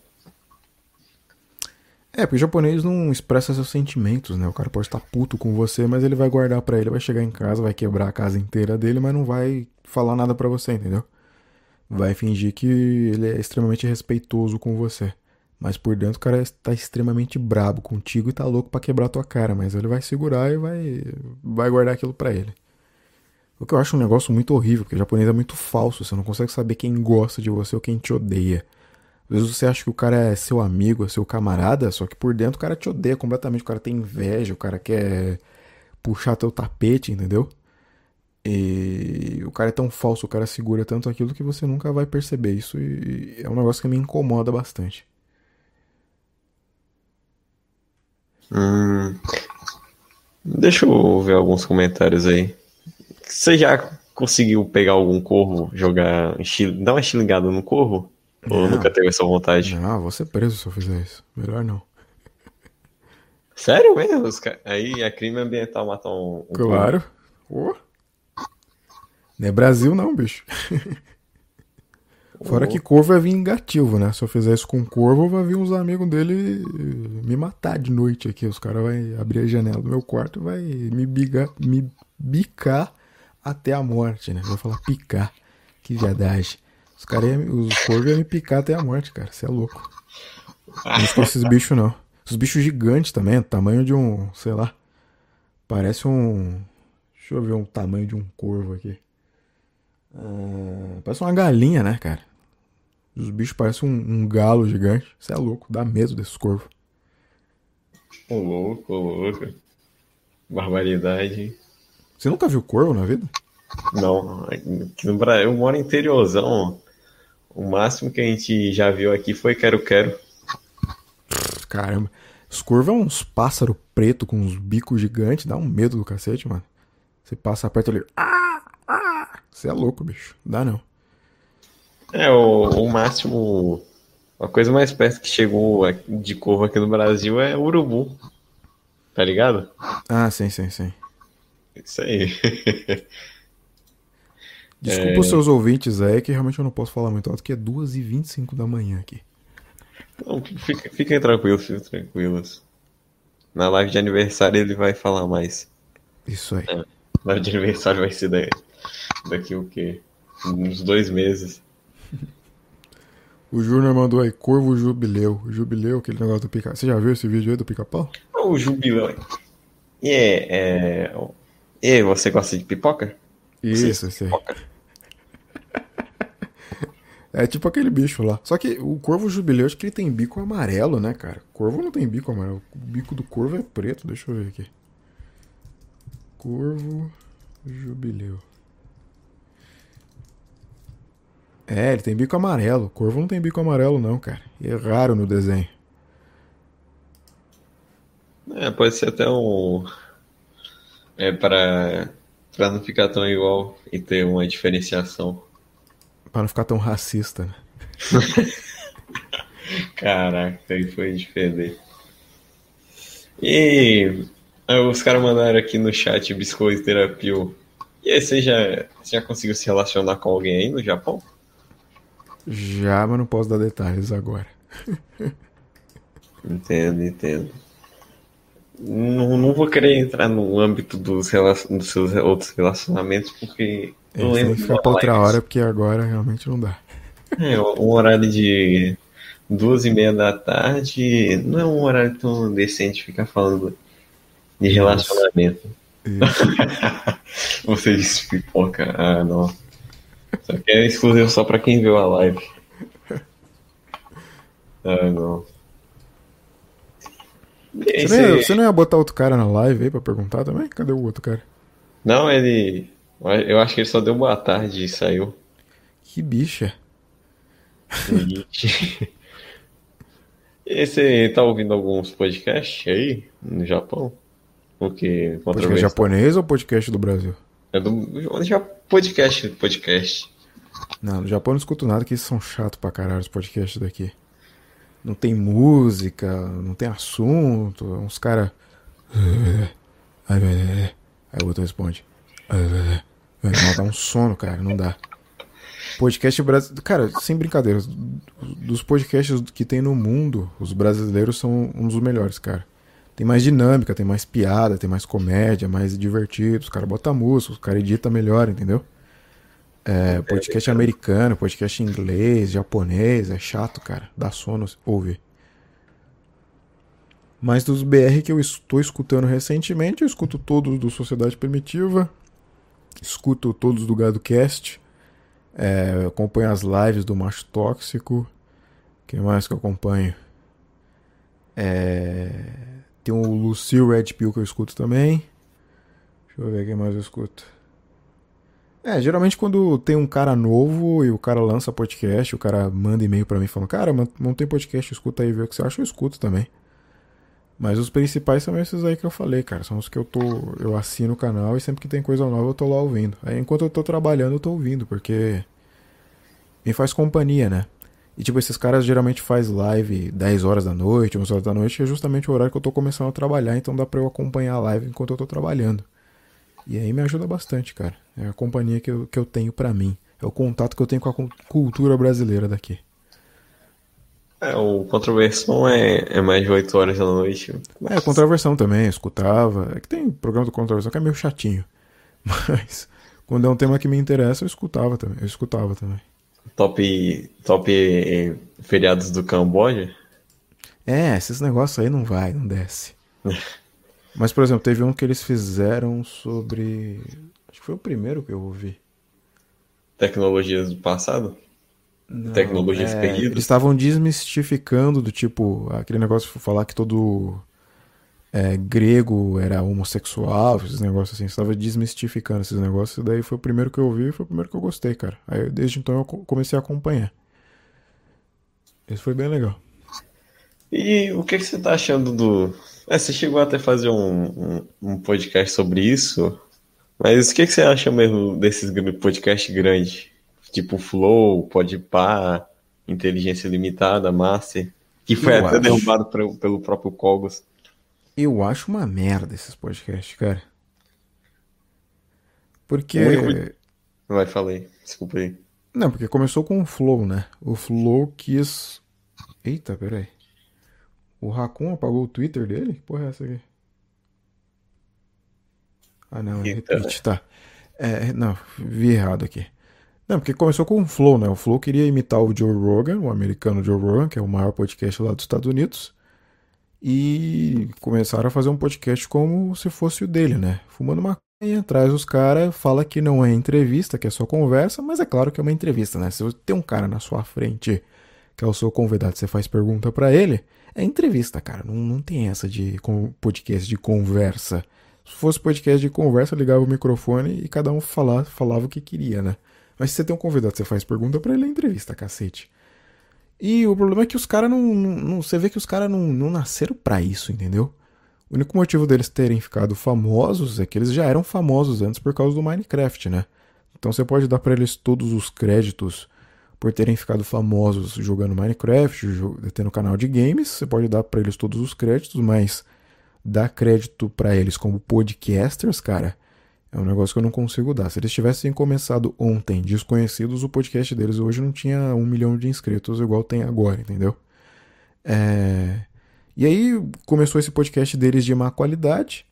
É, porque o japonês não expressa seus sentimentos, né? O cara pode estar puto com você, mas ele vai guardar pra ele, vai chegar em casa, vai quebrar a casa inteira dele, mas não vai falar nada pra você, entendeu? Vai fingir que ele é extremamente respeitoso com você. Mas por dentro o cara tá extremamente brabo contigo e tá louco pra quebrar tua cara, mas ele vai segurar e vai vai guardar aquilo pra ele. O que eu acho um negócio muito horrível, porque o japonês é muito falso, você não consegue saber quem gosta de você ou quem te odeia. Às vezes você acha que o cara é seu amigo, é seu camarada, só que por dentro o cara te odeia completamente, o cara tem inveja, o cara quer puxar teu tapete, entendeu? E o cara é tão falso, o cara segura tanto aquilo que você nunca vai perceber isso e é um negócio que me incomoda bastante. Hum, deixa eu ver alguns comentários aí. Você já conseguiu pegar algum corvo, jogar, dar uma estilingada no corvo? Ou Não. nunca teve essa vontade? Não, vou ser preso se eu fizer isso. Melhor não. Sério mesmo? Aí é crime ambiental matar um, um corvo. Claro. Não é Brasil não, bicho. Fora que corvo é vingativo, né? Se eu fizer isso com corvo, vai vir uns amigos dele me matar de noite aqui. Os caras vão abrir a janela do meu quarto e vai me, bigar, me bicar até a morte, né? Vou falar picar. Que viadagem. Os caras, os corvos iam me picar até a morte, cara. Você é louco. Não esquece esses bichos, não. Esses bichos gigantes também, tamanho de um, sei lá. Parece um. Deixa eu ver um tamanho de um corvo aqui. Ah, parece uma galinha, né, cara? Os bichos parecem um, um galo gigante. Você é louco, dá medo desses corvos. Ô louco, ô louco. Barbaridade. Você nunca viu corvo na vida? Não, aqui no Brasil, eu moro em interiorzão. O máximo que a gente já viu aqui foi quero-quero. caramba. Os corvos é uns pássaros preto com uns bicos gigantes, dá um medo do cacete, mano. Você passa perto ali. Ah, você é louco, bicho. Dá não. É, o, o máximo. A coisa mais perto que chegou de corvo aqui no Brasil é urubu. Tá ligado? Ah, sim, sim, sim. Isso aí. *laughs* Desculpa é... os seus ouvintes aí, que realmente eu não posso falar muito alto, que é 2h25 da manhã aqui. Não, fica, fiquem tranquilos, fiquem tranquilos. Na live de aniversário ele vai falar mais. Isso aí. É, live de aniversário vai ser daqui, daqui o quê? Uns dois meses. O Júnior mandou aí, Corvo Jubileu. Jubileu, aquele negócio do pica Você já viu esse vídeo aí do pica-pau? O Jubileu. E é, é... E você gosta de pipoca? Isso, sim. *laughs* É tipo aquele bicho lá. Só que o corvo jubileu, acho que ele tem bico amarelo, né, cara? Corvo não tem bico amarelo. O bico do corvo é preto. Deixa eu ver aqui. Corvo jubileu. É, ele tem bico amarelo. Corvo não tem bico amarelo, não, cara. E é raro no desenho. É, pode ser até um. É para para não ficar tão igual e ter uma diferenciação. Para não ficar tão racista, né? *laughs* Caraca, aí foi de E os caras mandaram aqui no chat biscoito terapia. E aí, você já, você já conseguiu se relacionar com alguém aí no Japão? Já, mas não posso dar detalhes agora. entendo, entendo. Não, não vou querer entrar no âmbito dos, relacion... dos seus outros relacionamentos, porque é, não lembro. Ficar pra outra hora, porque agora realmente não dá. É, um horário de duas e meia da tarde não é um horário tão decente ficar falando de relacionamento. Isso. *laughs* Você disse pipoca. Ah, não. Só que é exclusivo só pra quem viu a live. Ah, não. Você, não ia, você não ia botar outro cara na live aí pra perguntar também? Cadê o outro cara? Não, ele. Eu acho que ele só deu boa tarde e saiu. Que bicha. *laughs* e você tá ouvindo alguns podcasts aí no Japão? O que? Podcast japonês ou podcast do Brasil? É do já podcast, podcast. Não, no Japão eu não escuto nada que eles são chato pra caralho os podcasts daqui. Não tem música, não tem assunto, uns caras. Aí o outro responde. Não, dá um sono, cara, não dá. Podcast brasileiro. Cara, sem brincadeira, dos podcasts que tem no mundo, os brasileiros são um dos melhores, cara. Tem mais dinâmica, tem mais piada, tem mais comédia, mais divertido. Os caras botam música, os caras editam melhor, entendeu? É, podcast americano, podcast inglês, japonês, é chato, cara. Dá sono ouvir. Mas dos BR que eu estou escutando recentemente, eu escuto todos do Sociedade Primitiva, escuto todos do Gado Cast, é, acompanho as lives do Macho Tóxico. que mais que eu acompanho? É, tem o Lucille Red Pill que eu escuto também. Deixa eu ver quem mais eu escuto. É, geralmente quando tem um cara novo e o cara lança podcast, o cara manda e-mail para mim falando, cara, não tem podcast, escuta aí, vê o que você acha, eu escuto também. Mas os principais são esses aí que eu falei, cara. São os que eu tô. Eu assino o canal e sempre que tem coisa nova eu tô lá ouvindo. Aí enquanto eu tô trabalhando, eu tô ouvindo, porque me faz companhia, né? E tipo, esses caras geralmente faz live 10 horas da noite, 11 horas da noite, que é justamente o horário que eu tô começando a trabalhar, então dá pra eu acompanhar a live enquanto eu tô trabalhando. E aí me ajuda bastante, cara. É a companhia que eu, que eu tenho para mim. É o contato que eu tenho com a cultura brasileira daqui. É, o Controversão é, é mais de 8 horas da noite. Mas... É, Controversão também, eu escutava. É que tem programa do Controversão que é meio chatinho. *laughs* Mas quando é um tema que me interessa, eu escutava também. Eu escutava também. Top, top eh, feriados do Camboja? É, esses negócios aí não vai, não desce. Mas, por exemplo, teve um que eles fizeram sobre. Acho que foi o primeiro que eu ouvi. Tecnologias do passado? Não, Tecnologias é, perdidas? Eles estavam desmistificando do tipo, aquele negócio de falar que todo é, grego era homossexual, esses negócios assim. Estava desmistificando esses negócios. E daí foi o primeiro que eu e foi o primeiro que eu gostei, cara. Aí desde então eu comecei a acompanhar. Esse foi bem legal. E o que, que você tá achando do. É, você chegou até a fazer um, um, um, podcast sobre isso, mas o que, que você acha mesmo desses podcasts grandes? Tipo Flow, Podpah, Inteligência Limitada, Master, que foi Eu até acho... derrubado pelo próprio Cogos. Eu acho uma merda esses podcasts, cara. Porque. Vai, falei. Desculpa aí. Não, porque começou com o Flow, né? O Flow quis. Eita, peraí. O Raccoon apagou o Twitter dele? Que porra é essa aqui? Ah, não, é retweet, tá. É, não, vi errado aqui. Não, porque começou com o Flow, né? O Flow queria imitar o Joe Rogan, o americano Joe Rogan, que é o maior podcast lá dos Estados Unidos. E começaram a fazer um podcast como se fosse o dele, né? Fumando maconha, traz os caras, fala que não é entrevista, que é só conversa, mas é claro que é uma entrevista, né? Se você tem um cara na sua frente que é o seu convidado, você faz pergunta para ele, é entrevista, cara. Não, não tem essa de podcast de conversa. Se fosse podcast de conversa, ligava o microfone e cada um falava, falava o que queria, né? Mas se você tem um convidado, você faz pergunta para ele, é entrevista, cacete. E o problema é que os caras não, não, Você vê que os caras não, não nasceram para isso, entendeu? O único motivo deles terem ficado famosos é que eles já eram famosos antes por causa do Minecraft, né? Então você pode dar para eles todos os créditos por terem ficado famosos jogando Minecraft, tendo canal de games, você pode dar para eles todos os créditos, mas dar crédito para eles como podcasters, cara, é um negócio que eu não consigo dar. Se eles tivessem começado ontem desconhecidos, o podcast deles hoje não tinha um milhão de inscritos igual tem agora, entendeu? É... E aí começou esse podcast deles de má qualidade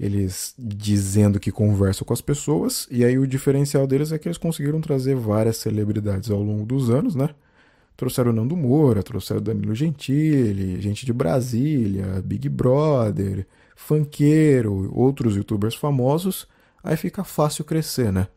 eles dizendo que conversam com as pessoas, e aí o diferencial deles é que eles conseguiram trazer várias celebridades ao longo dos anos, né? Trouxeram o Nando Moura, trouxeram o Danilo Gentili, gente de Brasília, Big Brother, Funkeiro, outros youtubers famosos, aí fica fácil crescer, né?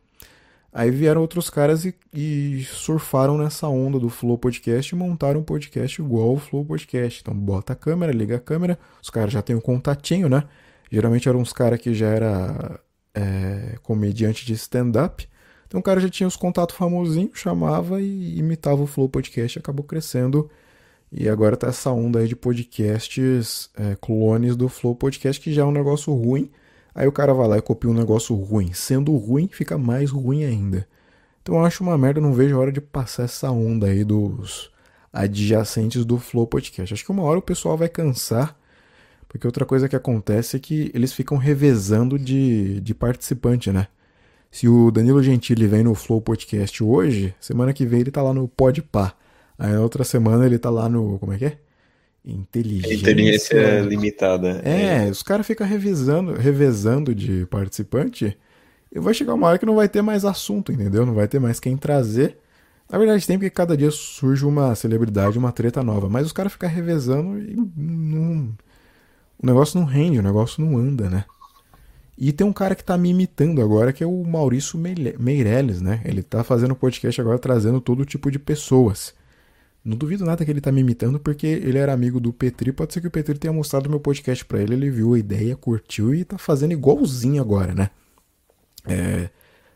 Aí vieram outros caras e, e, surfaram nessa onda do Flow Podcast e montaram um podcast igual o Flow Podcast. Então bota a câmera, liga a câmera, os caras já têm um contatinho, né? Geralmente eram uns caras que já era é, comediante de stand-up. Então o cara já tinha os contatos famosinhos, chamava e imitava o Flow Podcast acabou crescendo. E agora tá essa onda aí de podcasts é, clones do Flow Podcast, que já é um negócio ruim. Aí o cara vai lá e copia um negócio ruim. Sendo ruim, fica mais ruim ainda. Então eu acho uma merda, não vejo a hora de passar essa onda aí dos adjacentes do Flow Podcast. Acho que uma hora o pessoal vai cansar porque outra coisa que acontece é que eles ficam revezando de, de participante, né? Se o Danilo Gentili vem no Flow Podcast hoje, semana que vem ele tá lá no Podpah. Aí na outra semana ele tá lá no. Como é que é? Inteligência. Inteligência limitada. É, é. os caras ficam revisando, revezando de participante. E vai chegar uma hora que não vai ter mais assunto, entendeu? Não vai ter mais quem trazer. Na verdade, tem porque cada dia surge uma celebridade, uma treta nova. Mas os caras ficam revezando e não o negócio não rende, o negócio não anda, né? E tem um cara que tá me imitando agora, que é o Maurício Meirelles, né? Ele tá fazendo podcast agora trazendo todo tipo de pessoas. Não duvido nada que ele tá me imitando, porque ele era amigo do Petri. Pode ser que o Petri tenha mostrado meu podcast para ele, ele viu a ideia, curtiu e tá fazendo igualzinho agora, né? É,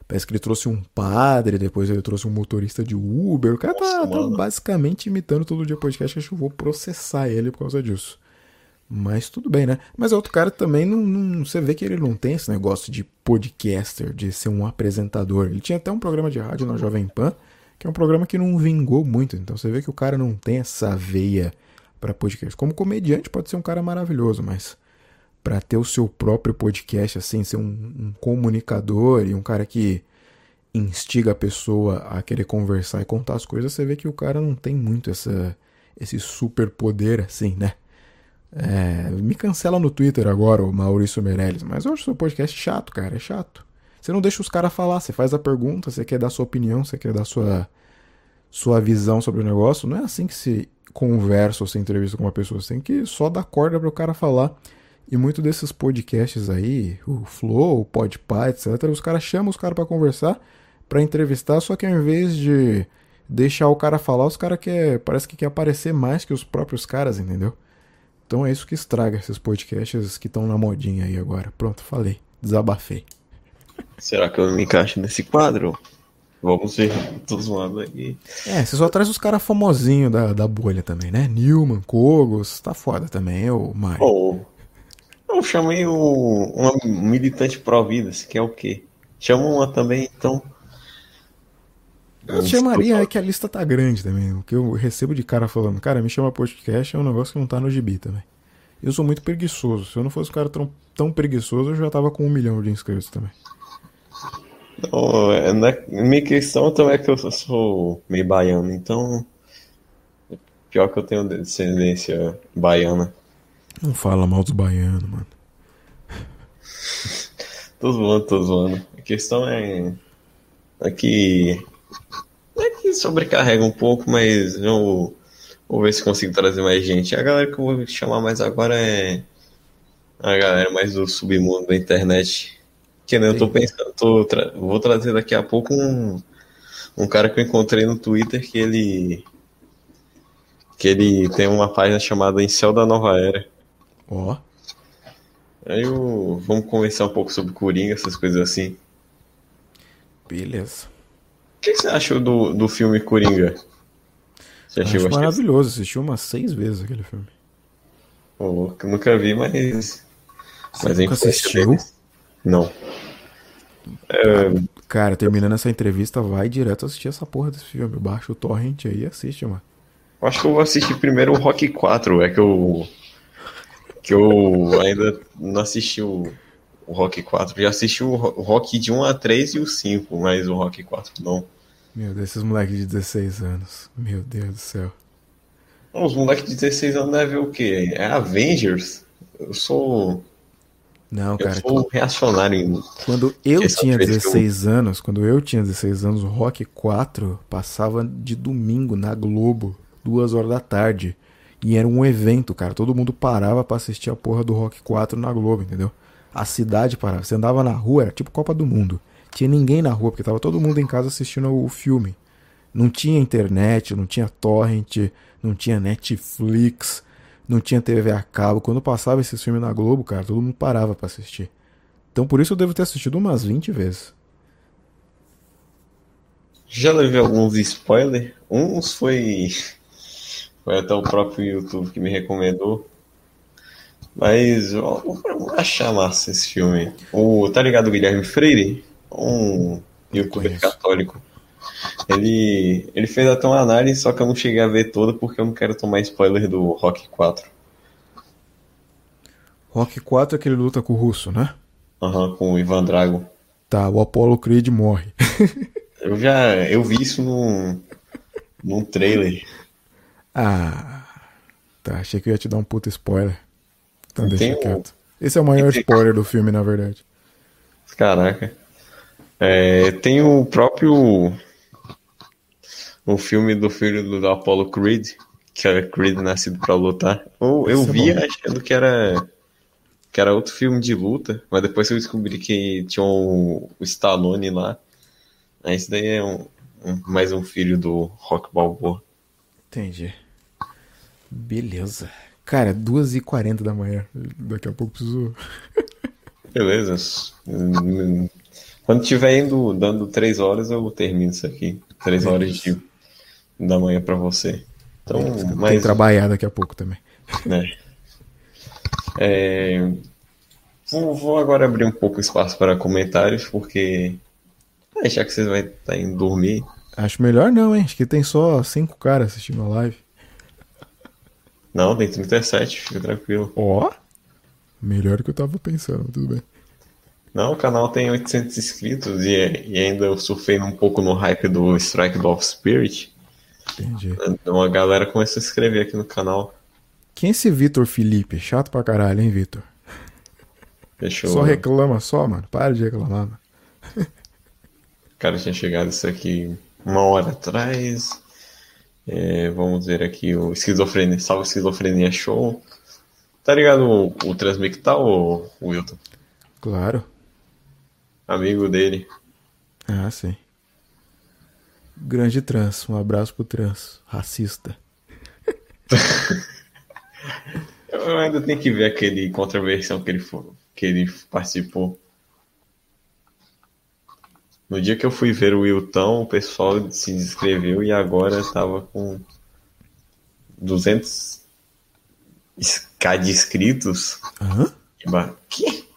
parece que ele trouxe um padre, depois ele trouxe um motorista de Uber. O cara tá, Nossa, tá basicamente imitando todo dia podcast. Acho que eu vou processar ele por causa disso. Mas tudo bem, né? Mas outro cara também não, não, Você vê que ele não tem esse negócio de podcaster, de ser um apresentador. Ele tinha até um programa de rádio na Jovem Pan, que é um programa que não vingou muito. Então você vê que o cara não tem essa veia para podcast. Como comediante pode ser um cara maravilhoso, mas para ter o seu próprio podcast, assim, ser um, um comunicador e um cara que instiga a pessoa a querer conversar e contar as coisas, você vê que o cara não tem muito essa, esse superpoder assim, né? É, me cancela no Twitter agora, o Maurício Meirelles, mas eu acho seu podcast chato, cara, é chato. Você não deixa os caras falar, você faz a pergunta, você quer dar sua opinião, você quer dar sua, sua visão sobre o negócio. Não é assim que se conversa ou se entrevista com uma pessoa, você tem que só dar corda para o cara falar. E muito desses podcasts aí, o Flow, o Podpah, etc., os caras chamam os caras para conversar, para entrevistar, só que ao invés de deixar o cara falar, os caras quer, parece que quer aparecer mais que os próprios caras, entendeu? Então é isso que estraga esses podcasts que estão na modinha aí agora. Pronto, falei. Desabafei. Será que eu me encaixo nesse quadro? Vamos ver, tô zoando aí. É, você só traz os caras famosinhos da, da bolha também, né? Newman, Kogos, tá foda também, eu, Mário. Oh, eu chamei o, uma militante pró-vida, que é o quê? Chama uma também, então. Eu chamaria, é que a lista tá grande também. O que eu recebo de cara falando, cara, me chama podcast é um negócio que não tá no gibi também. Eu sou muito preguiçoso. Se eu não fosse um cara tão, tão preguiçoso, eu já tava com um milhão de inscritos também. Não, é, é, minha questão também é que eu sou meio baiano, então. Pior que eu tenho descendência baiana. Não fala mal dos baianos, mano. *laughs* tô zoando, tô zoando. A questão é. É que. É que sobrecarrega um pouco, mas eu vou ver se consigo trazer mais gente. A galera que eu vou chamar mais agora é. A galera mais do submundo da internet que nem eu tô pensando, tô tra vou trazer daqui a pouco um, um cara que eu encontrei no Twitter que ele que ele tem uma página chamada Em Céu da Nova Era. Ó. Oh. Aí eu, vamos conversar um pouco sobre Coringa, essas coisas assim. Beleza. O que, você achou do, do filme Coringa? Você achou maravilhoso, assisti umas seis vezes aquele filme. Oh, nunca vi, mas. Você mas nunca assistiu? Deles. Não. É... Cara, terminando essa entrevista, vai direto assistir essa porra desse filme. Baixa o torrent aí e assiste, mano. Eu acho que eu vou assistir primeiro o Rock 4, é que eu. Que eu ainda não assisti o, o Rock 4. Já assisti o Rock de 1 a 3 e o 5, mas o Rock 4 não. Meu Deus, esses moleques de 16 anos. Meu Deus do céu. Os moleques de 16 anos devem ver o quê? É Avengers? Eu sou. Não, cara. Eu sou reacionário. Quando eu tinha 16 eu... anos, quando eu tinha 16 anos, o Rock 4 passava de domingo na Globo, duas horas da tarde. E era um evento, cara. Todo mundo parava para assistir a porra do Rock 4 na Globo, entendeu? A cidade parava. Você andava na rua, era tipo Copa do Mundo. Tinha ninguém na rua, porque tava todo mundo em casa assistindo o filme. Não tinha internet, não tinha torrent, não tinha Netflix não tinha TV a cabo. Quando passava esse filme na Globo, cara, todo mundo parava para assistir. Então por isso eu devo ter assistido umas 20 vezes. Já levei alguns spoilers. Uns foi. Foi até o próprio YouTube que me recomendou. Mas eu, eu achar massa esse filme. O, tá ligado, Guilherme Freire? Um youtuber católico. Ele, ele fez até uma análise, só que eu não cheguei a ver toda porque eu não quero tomar spoiler do Rock 4. Rock 4 é aquele luta com o russo, né? Aham, uhum, com o Ivan Drago. Tá, o Apollo Creed morre. *laughs* eu já. Eu vi isso num. num trailer. Ah. Tá, achei que eu ia te dar um puta spoiler. Então deixa quieto. Esse é o maior spoiler do filme, na verdade. Caraca. É, tem o próprio o filme do filho do Apollo Creed, que é Creed nascido para lutar. Ou eu vi é achando que era que era outro filme de luta, mas depois eu descobri que tinha o, o Stallone lá. Aí esse daí é um, um, mais um filho do Rock Balboa. Entendi. Beleza. Cara, 2h40 da manhã. Daqui a pouco preciso. *laughs* Beleza. Quando tiver indo dando 3 horas, eu termino isso aqui. 3 horas de da manhã para você. Então, mas... Tem trabalhar daqui a pouco também. Né? É... Vou, vou, agora abrir um pouco espaço para comentários, porque é, já que vocês vão estar indo dormir. Acho melhor não, hein? Acho que tem só cinco caras assistindo a live. Não, tem 37, fica tranquilo. Ó, oh, melhor do que eu tava pensando, tudo bem. Não, o canal tem 800 inscritos e, e ainda eu surfei um pouco no hype do Strike of Spirit. Entendi. Uma galera começou a se inscrever aqui no canal. Quem é esse Vitor Felipe? Chato pra caralho, hein, Vitor? Fechou. Só reclama só, mano. Para de reclamar, mano. O cara tinha chegado isso aqui uma hora atrás. É, vamos ver aqui o Esquizofrenia, Salve Esquizofrenia Show. Tá ligado o, o Transmictal, o Wilton? Claro. Amigo dele. Ah, sim. Grande trans, um abraço pro trans, racista. *laughs* Eu ainda tenho que ver aquele controversão que ele, que ele participou. No dia que eu fui ver o Wilton, o pessoal se inscreveu e agora tava com 200 k de inscritos. Hã? Ba- Que?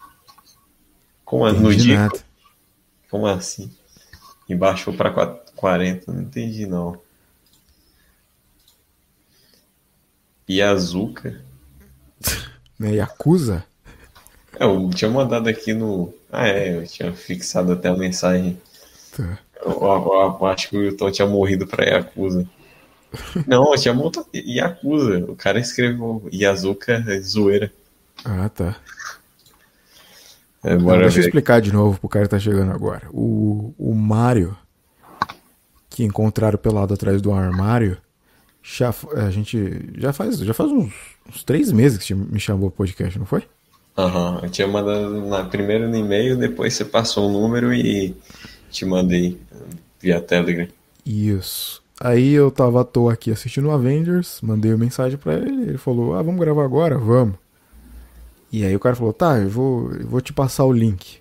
Como Entendi no dia? nada. Como assim? E baixou pra 40, não entendi não. A Azuka? Né, Yakuza? É, Eu tinha mandado aqui no. Ah, é, eu tinha fixado até a mensagem. Tá. Eu, eu- eu acho que o Wilton tinha morrido pra Yakuza. Não, eu tinha montado Yakuza. O cara escreveu Yazuka zoeira. Ah, tá. É, Não, deixa eu explicar de novo pro cara que tá chegando agora. O, o Mario, que encontraram pelado atrás do armário, já, a gente já faz, já faz uns, uns três meses que me chamou pro podcast, não foi? Aham, eu tinha mandado na, primeiro no e-mail, depois você passou o número e te mandei via Telegram. Isso. Aí eu tava à toa aqui assistindo Avengers, mandei uma mensagem pra ele, ele falou, ah, vamos gravar agora? Vamos. E aí o cara falou, tá, eu vou, eu vou te passar o link.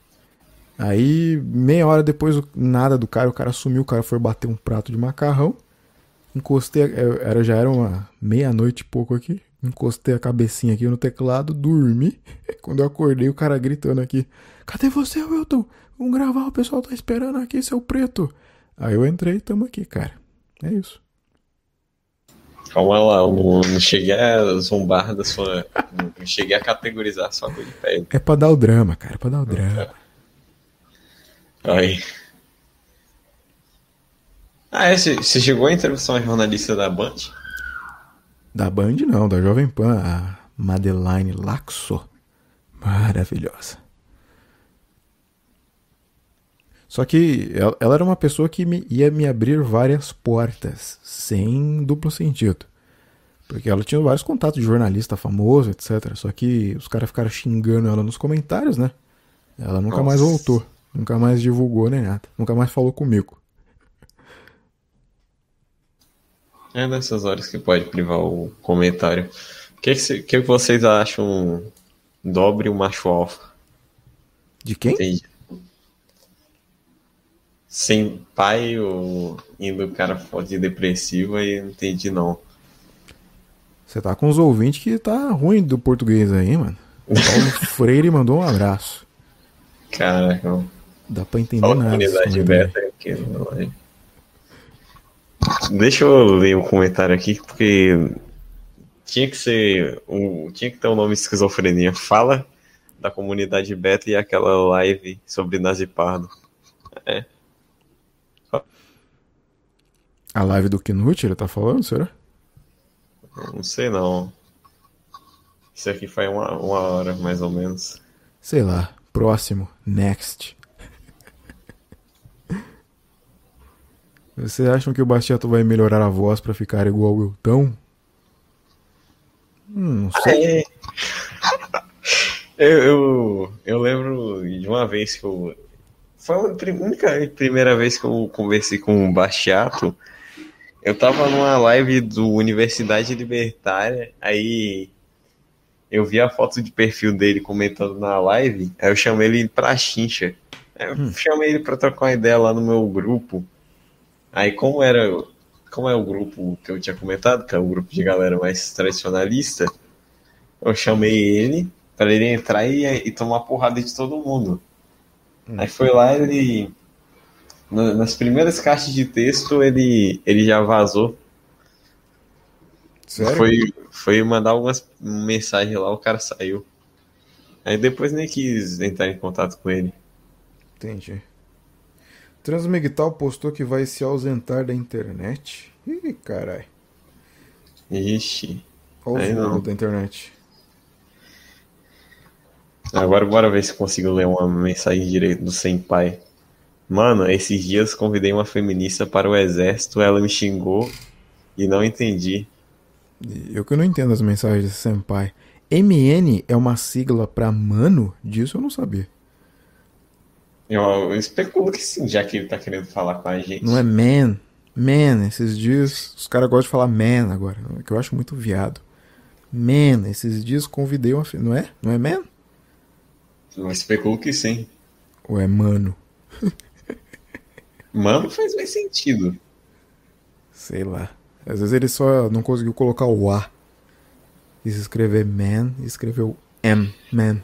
Aí, meia hora depois, nada do cara, o cara sumiu, o cara foi bater um prato de macarrão. Encostei, eu- era, já era uma meia-noite e pouco aqui. Encostei a cabecinha aqui no teclado, dormi. *laughs* Quando eu acordei, o cara gritando aqui: Cadê você, Wilton? Vamos gravar, o pessoal tá esperando aqui, seu preto. Aí eu entrei e tamo aqui, cara. É isso. Calma lá, eu não, não cheguei a zombar da sua. Não, cheguei a categorizar a sua cor de pele. É pra dar o drama, cara, é pra dar o drama. Aí. Ah, é? Você chegou a entrevistar uma jornalista da Band? Da Band não, da Jovem Pan, a Madeline Laxo. Maravilhosa. Só que ela, ela era uma pessoa que me- ia me abrir várias portas, sem duplo sentido. Porque ela tinha vários contatos de jornalista famoso, etc. Só que os caras ficaram xingando ela nos comentários, né? Ela nunca mais Nossa. voltou. Nunca mais divulgou nem nada. Nunca mais falou comigo. É nessas horas que pode privar o comentário. O que, que, que vocês acham dobre o macho alfa? De quem? Entendi. Sem pai ou indo o cara foda de depressiva e não entendi não. Você tá com os ouvintes que tá ruim do português aí, mano. O *laughs* Paulo Freire mandou um abraço. Caraca. Dá pra entender nada. comunidade beta aqui. Deixa eu ler um comentário aqui, porque tinha que ser. Um, tinha que ter o um nome esquizofrenia. Fala da comunidade beta e aquela live sobre Nazi Pardo. É. A live do Knut, ele tá falando, será? Não sei não. Isso aqui foi uma, uma hora, mais ou menos. Sei lá. Próximo. Next. Vocês acham que o Bastiato vai melhorar a voz pra ficar igual o Wilton? Hum, não sei. É. *laughs* Eu, eu, eu lembro de uma vez que eu. Foi a única primeira vez que eu conversei com o Bastiato. Eu tava numa live do Universidade Libertária, aí eu vi a foto de perfil dele comentando na live, aí eu chamei ele pra chincha. Eu chamei ele pra trocar uma ideia lá no meu grupo. Aí como era. Como é o grupo que eu tinha comentado, que é o grupo de galera mais tradicionalista, eu chamei ele para ele entrar e, e tomar porrada de todo mundo. Aí foi lá, ele. na- Nas primeiras caixas de texto, ele, ele já vazou. Sério? Foi, foi mandar algumas mensagens lá, o cara saiu. Aí depois nem quis entrar em contato com ele. Entendi. Transmigtal postou que vai se ausentar da internet. Ih, carai. Ixi. Olha o não. da internet. Agora bora ver se consigo ler uma mensagem direito do Senpai. Mano, esses dias convidei uma feminista para o exército, ela me xingou e não entendi. Eu que não entendo as mensagens desse senpai. MN é uma sigla pra mano? Disso eu não sabia. Eu, eu especulo que sim, já que ele tá querendo falar com a gente. Não é man. Man, esses dias. Os caras gostam de falar man agora. Que eu acho muito viado. Man, esses dias convidei uma. Não é? Não é man? Eu especulo que sim. Ou é mano? *laughs* Mano faz mais sentido. Sei lá. Às vezes ele só não conseguiu colocar o A. Quis escrever man e escreveu M, man.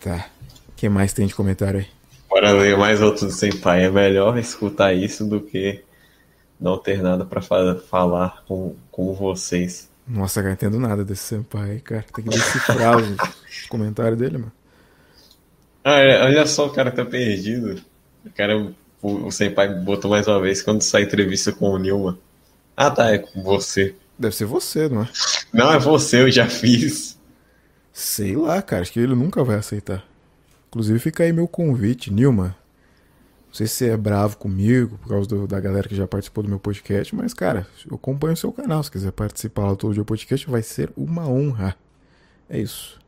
Tá. O que mais tem de comentário aí? Bora ler mais outros sem pai. É melhor escutar isso do que não ter nada pra fa falar com, com vocês. Nossa, cara, não entendo nada desse senpai aí, cara. Tem que decifrar os, os *laughs* comentários dele, mano. Ah, é, olha só, o cara tá perdido. O cara, o, o senpai botou mais uma vez quando sai entrevista com o Nilman. Ah, tá, é com você. Deve ser você, não é? Não, é você, eu já fiz. Sei lá, cara. Acho que ele nunca vai aceitar. Inclusive, fica aí meu convite, Nilma. Não sei se você é bravo comigo por causa do, da galera que já participou do meu podcast, mas, cara, eu acompanho o seu canal. Se quiser participar lá todo dia do podcast, vai ser uma honra. É isso.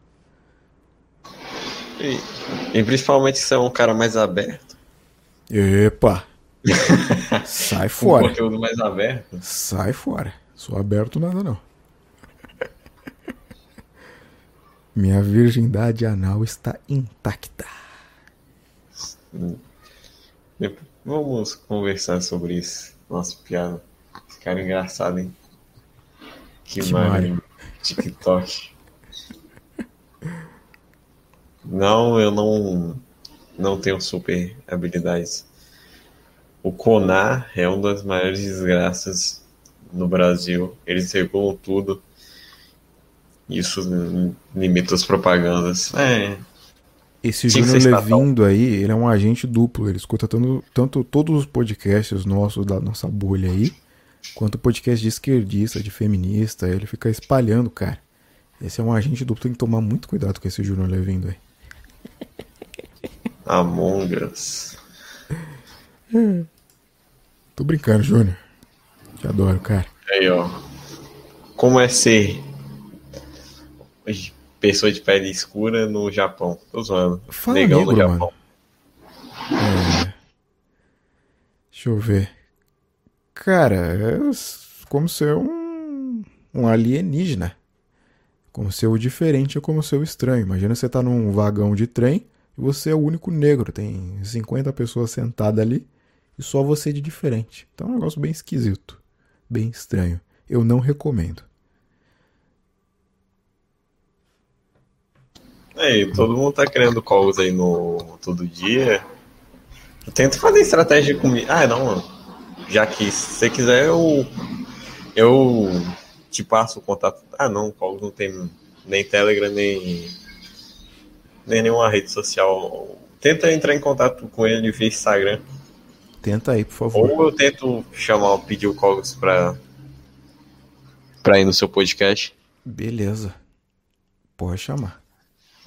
E, e principalmente se é um cara mais aberto. Epa! *laughs* Sai Um fora. conteúdo mais aberto. Sai fora. Sou aberto nada não. Minha virgindade anal está intacta. Vamos conversar sobre isso. Nossa, piada. Cara engraçado, hein? Que, Que. TikTok. Não, eu não, não tenho super habilidades. O Conar é uma das maiores desgraças no Brasil. Eles regulam tudo. Isso limita as propagandas. É, Esse Tinha Júnior. Levindo aí, ele é um agente duplo. Ele escuta tanto, tanto todos os podcasts nossos da nossa bolha aí, quanto podcast de esquerdista, de feminista. Ele fica espalhando, cara. Esse é um agente duplo. Tem que tomar muito cuidado com esse Júnior Levindo aí. *laughs* Among Us. Tô brincando, Júnior. Te adoro, cara. Aí, ó. Como é ser pessoa de pele escura no Japão? Tô zoando. Fala Negão negro, no Japão. É. Deixa eu ver. Cara, é como ser um, um alienígena. Como ser o diferente é como ser o estranho. Imagina você tá num vagão de trem e você é o único negro. Tem 50 pessoas sentadas ali e só você de diferente. Então é um negócio bem esquisito. Bem estranho. Eu não recomendo. É, todo mundo tá criando calls aí no todo dia. Eu tento fazer estratégia comigo. Ah, não, mano. Já que se você quiser, eu. Eu te passo o contato. Ah, não, calls não tem nem Telegram, nem. Nem nenhuma rede social. Tenta entrar em contato com ele via Instagram. Tenta aí, por favor. Ou eu tento chamar, pedir o Cogos pra. pra ir no seu podcast. Beleza. Pode chamar.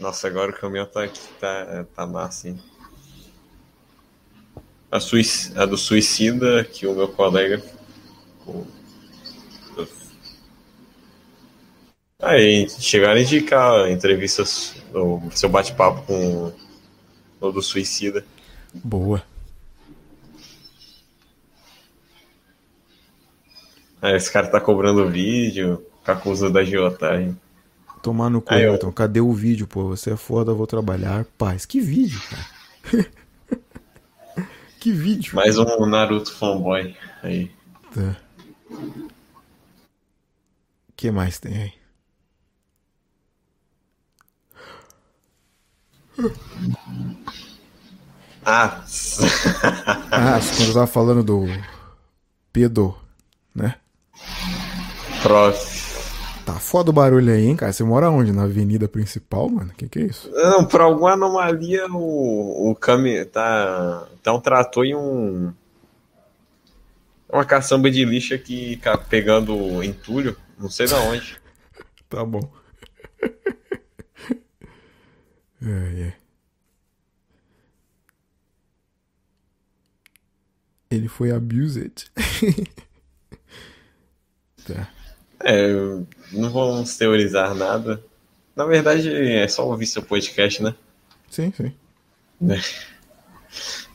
Nossa, agora o caminhão tá aqui, tá, tá massa, hein? A, suic- a do suicida, que o meu colega. o- Aí, chegaram a indicar entrevistas, o seu bate-papo com o do suicida. Boa. Aí, esse cara tá cobrando vídeo, acusa da agiotagem. Tomar no cu, Everton. Cadê o vídeo, pô? Você é foda, eu vou trabalhar. Paz, que vídeo, cara? *laughs* que vídeo? Mais um Naruto fanboy aí. Tá. O que mais tem aí? Ah, *laughs* Ah, quando eu tava falando do Pedro, né? prof. Tá foda o barulho aí, hein, cara? Você mora onde? Na avenida principal, mano? Que que é isso? Não, por alguma anomalia o, o caminhão tá, tá um trator e um. Uma caçamba de lixo aqui pegando entulho, não sei da onde. *laughs* Tá bom. Ai, *laughs* ai. Ele foi abused. *laughs* tá. É, não vamos teorizar nada. Na verdade, é só ouvir seu podcast, né? Sim, sim.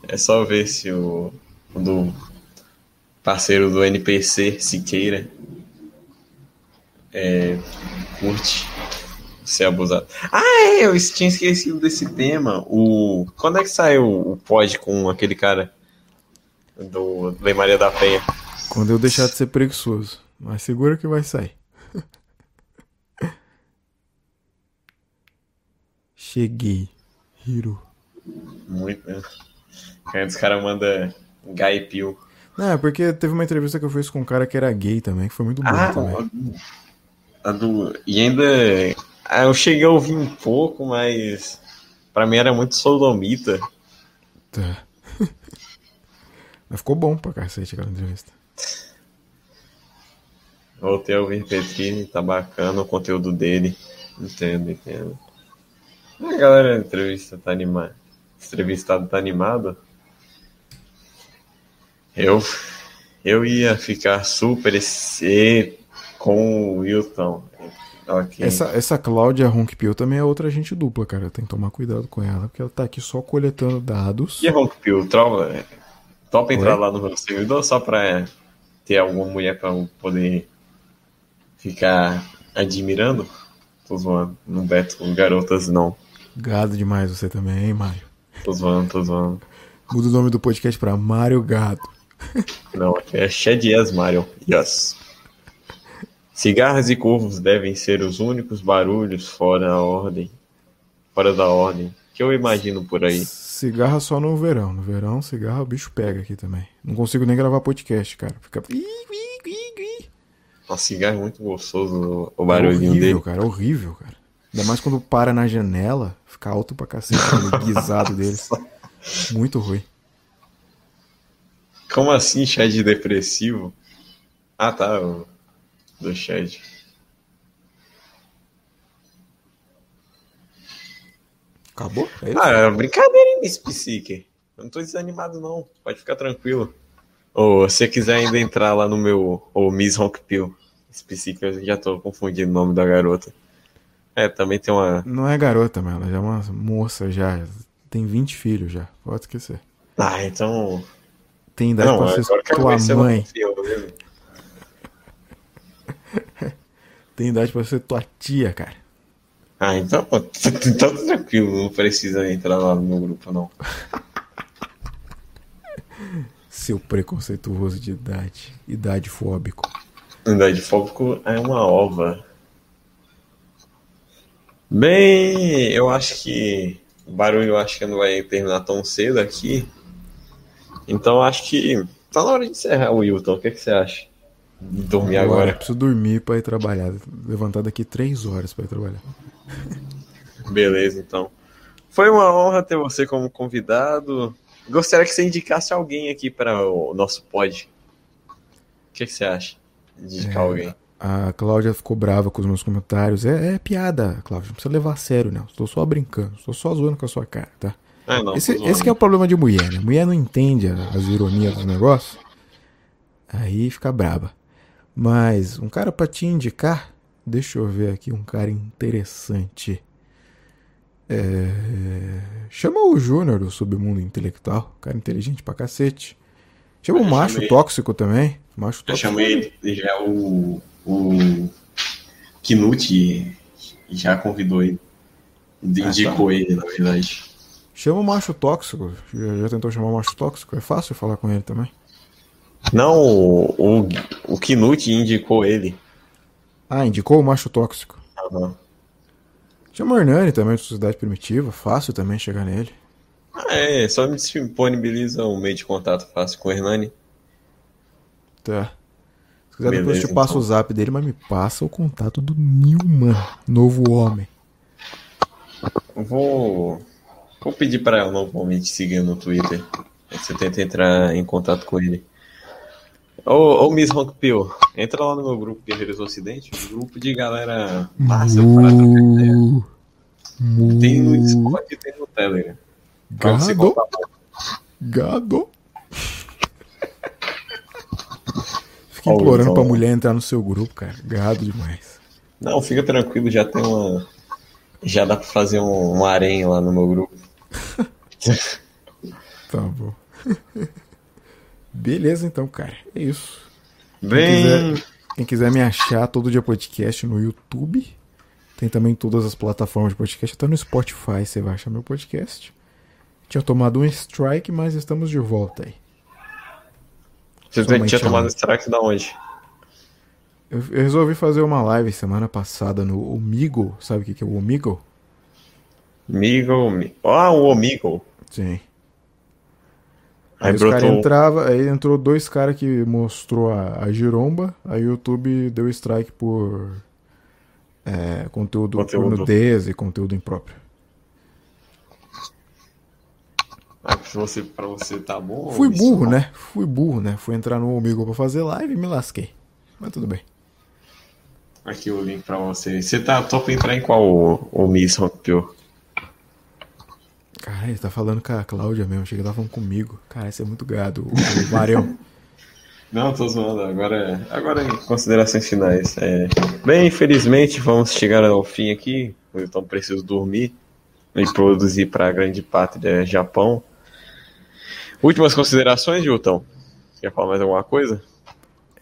É só ver se o, o do parceiro do NPC, Siqueira, é, curte ser abusado. Ah, é, eu tinha esquecido desse tema. O... Quando é que saiu o pod com aquele cara do Lei Maria da Penha? Quando eu deixar de ser preguiçoso. Mas segura que vai sair. *laughs* Cheguei. Hiro. Muito? Antes os caras mandam Guy Pio. Não, é porque teve uma entrevista que eu fiz com um cara que era gay também, que foi muito bom Ah, também. a do... E ainda. ah, Eu cheguei a ouvir um pouco, mas. Pra mim era muito sodomita. Tá. *laughs* Mas ficou bom pra cacete aquela entrevista. Voltei a ouvir Petrini, tá bacana o conteúdo dele. Entendo, entendo. A galera da entrevista tá animada. Entrevistado tá animado. Eu, eu ia ficar super esse com o Wilton. Ok. Essa, essa Cláudia Ronquipio também é outra gente dupla, cara. Tem que tomar cuidado com ela, porque ela tá aqui só coletando dados. E a Rockpill, trova, topa entrar Oi? lá no meu servidor só pra ter alguma mulher pra poder ficar admirando? Tô zoando. Não beto garotas, não. Gado demais você também, hein, Mário? Tô zoando, tô zoando. Muda o nome do podcast pra Mário Gado. Não, é Shed Yes Mario. Yes. Cigarras e curvos devem ser os únicos barulhos fora a ordem. Fora da ordem. Que eu imagino por aí. Cigarra só no verão. No verão, cigarro o bicho pega aqui também. Não consigo nem gravar podcast, cara. Fica. Nossa, cigarro é muito gostoso o barulhinho horrível, dele. cara. Horrível, cara. Ainda mais quando para na janela, fica alto pra cacete *laughs* aquele guisado deles. Muito ruim. Como assim, Shed depressivo? Ah, tá. O... Do Shed. Acabou? É isso? Ah, é brincadeira, hein, Miss Psique. Eu não tô desanimado, não. Pode ficar tranquilo. Ou se você quiser ainda entrar lá no meu. Ou Miss Rockpill. Psique, eu já tô confundindo o nome da garota. É, também tem uma. Não é garota, mas ela já é uma moça já. Tem 20 filhos já. Pode esquecer. Ah, então. Tem idade Não, pra ser tua mãe. *laughs* Tem idade pra ser tua tia, cara. Ah, então, pô, então tá tranquilo, não precisa entrar lá no meu grupo, não. Seu preconceituoso de idade. Idade fóbico. Unidade fóbico é uma ova. Bem, eu acho que o barulho eu acho que não vai terminar tão cedo aqui. Então eu acho que tá na hora de encerrar o Wilton. O que, que você acha? De dormir Eu agora. preciso dormir pra ir trabalhar. Levantar daqui 3 horas pra ir trabalhar. Beleza, então. Foi uma honra ter você como convidado. Gostaria que você indicasse alguém aqui para o nosso pod. O que, que você acha? Indicar É. alguém. A Cláudia ficou brava com os meus comentários. É, é piada, Cláudia. Não precisa levar a sério, não. Estou só brincando. Estou só zoando com a sua cara, tá? Ah, não, esse, esse que é o problema de mulher, né? Mulher não entende as ironias dos negócios. Aí fica braba. Mas um cara pra te indicar, deixa eu ver aqui um cara interessante. É, Chama o Júnior do Submundo Intelectual, cara inteligente pra cacete. Chama o Eu Macho chamei. Tóxico também. Macho Eu Tóxico. chamei ele, já o, o Knut já convidou ele. Indicou ele, na verdade. Chama o Macho Tóxico. Já, já tentou chamar o Macho Tóxico? É fácil falar com ele também. Não, o, o, o Knut indicou ele. Ah, indicou o Macho Tóxico. Aham. Chama o Hernani também, de Sociedade Primitiva. Fácil também chegar nele. Ah, é, só me disponibiliza um meio de contato fácil com o Hernani. Tá. Se quiser, depois eu Beleza, te passo então. o zap dele, mas me passa o contato do Newman, novo homem. Vou, vou pedir para ela novamente seguir no Twitter. Aí você tenta entrar em contato com ele. Ô, ô Miss Rockpill, entra lá no meu grupo Guerreiros Ocidente, um grupo de galera massa trocar ideia. Mu- mu- Tem no Discord e tem no Telegram. Gado, gado. Fica implorando então. pra mulher entrar no seu grupo, cara. Gado demais. Não, fica tranquilo, já tem uma. Já dá pra fazer um, uma aranha lá no meu grupo. *laughs* Tá bom. *laughs* Beleza, então, cara. É isso. Bem. quiser- Quem quiser me achar todo dia podcast no YouTube, Tem também todas as plataformas de podcast, até no Spotify você vai achar meu podcast. Tinha tomado um strike, mas estamos de volta aí. Você Somente tinha tomado strike da onde? Eu, eu resolvi fazer uma live semana passada no Omigo. Sabe o que, que é o Omigo? Migo. Mi- Ah, o Omigo. Sim. Aí Aí os brotou. entrava, aí entrou dois caras que mostrou a, a giromba, aí o YouTube deu strike por é, conteúdo, por Conteúdo. nudez e conteúdo impróprio. Ah, pra você, pra você tá bom? Fui burro, não? né? Fui burro, né? Fui entrar no Omigo pra fazer live e me lasquei. Mas tudo bem. Aqui o link pra você. Você tá top entrar em qual o, o Miss rompeu? Caralho, ele tá falando com a Cláudia mesmo. Chega, tá falando comigo. Cara, isso é muito gado. O, o Marião. *laughs* Não, tô zoando. Agora, agora em considerações finais. É, bem, infelizmente, vamos chegar ao fim aqui. Então preciso dormir e produzir para a grande pátria Japão. Últimas considerações, Gilton? Quer falar mais alguma coisa?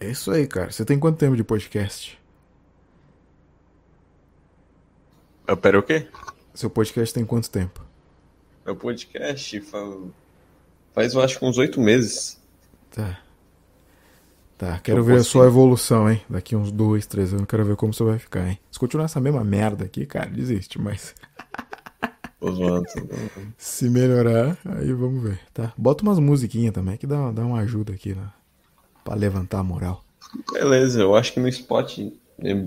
É isso aí, cara. Você tem quanto tempo de podcast? Eu pera o quê? Seu podcast tem quanto tempo? Meu podcast fa- faz, eu acho, que uns oito meses. Tá. Tá, quero Eu ver a postei. sua evolução, hein? Daqui uns dois, três anos, quero ver como você vai ficar, hein? Se continuar essa mesma merda aqui, cara, desiste, mas. *laughs* se melhorar, aí vamos ver, tá? Bota umas musiquinhas também, que dá, dá uma ajuda aqui, né? Pra levantar a moral. Beleza, eu acho que no Spot, eh,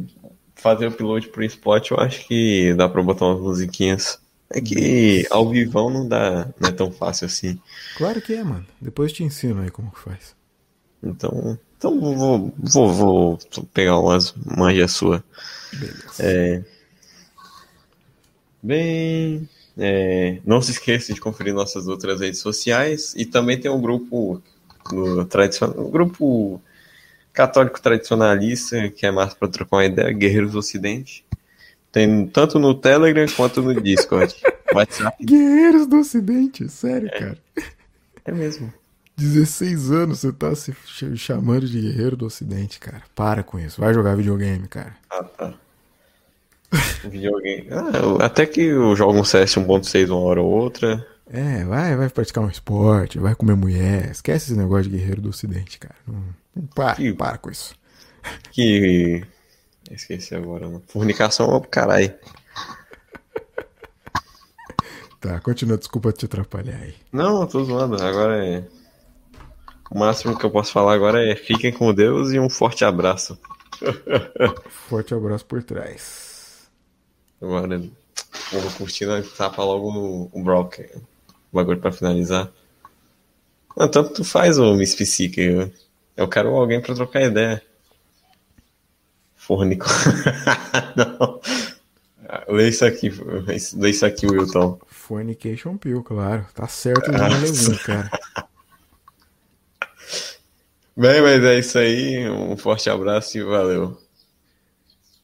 fazer o upload pro Spot, eu acho que dá pra botar umas musiquinhas. É que ao vivão não dá, não é tão fácil assim. Claro que é, mano. Depois te ensino aí como que faz. Então, então vou, vou, vou pegar umas manjas sua. Beleza. É, bem, é, não se esqueça de conferir nossas outras redes sociais e também tem um grupo no tradicional, um grupo católico tradicionalista que é mais para trocar uma ideia, Guerreiros do Ocidente. Tem tanto no Telegram quanto no Discord. *laughs* WhatsApp Guerreiros do Ocidente, sério, cara. é mesmo. 16 anos você tá se ch- chamando de guerreiro do Ocidente, cara. Para com isso. Vai jogar videogame, cara. Ah, tá. Videogame. Ah, até que eu jogo um CS 1.6 uma hora ou outra. É, vai, vai praticar um esporte, vai comer mulher. Esquece esse negócio de guerreiro do Ocidente, cara. Não, não para, Que- para com isso. Que. *laughs* Esqueci agora, mano. Fornicação é pro caralho. *laughs* Tá, continua, desculpa te atrapalhar aí. Não, eu tô zoando. Agora é. O máximo que eu posso falar agora é fiquem com Deus e um forte abraço. *laughs* Forte abraço por trás. Agora vou curtindo tapa logo no o Brock. O bagulho pra finalizar. Não, tanto tu faz o Miss Psique. Eu, eu quero alguém pra trocar ideia. Fornico. *laughs* Não. Ah, Lê isso aqui. Lê isso aqui, Wilton. Fornication Pill, claro. Tá certo o Ah, Levinho, cara. *laughs* Bem, mas é isso aí. Um forte abraço e valeu.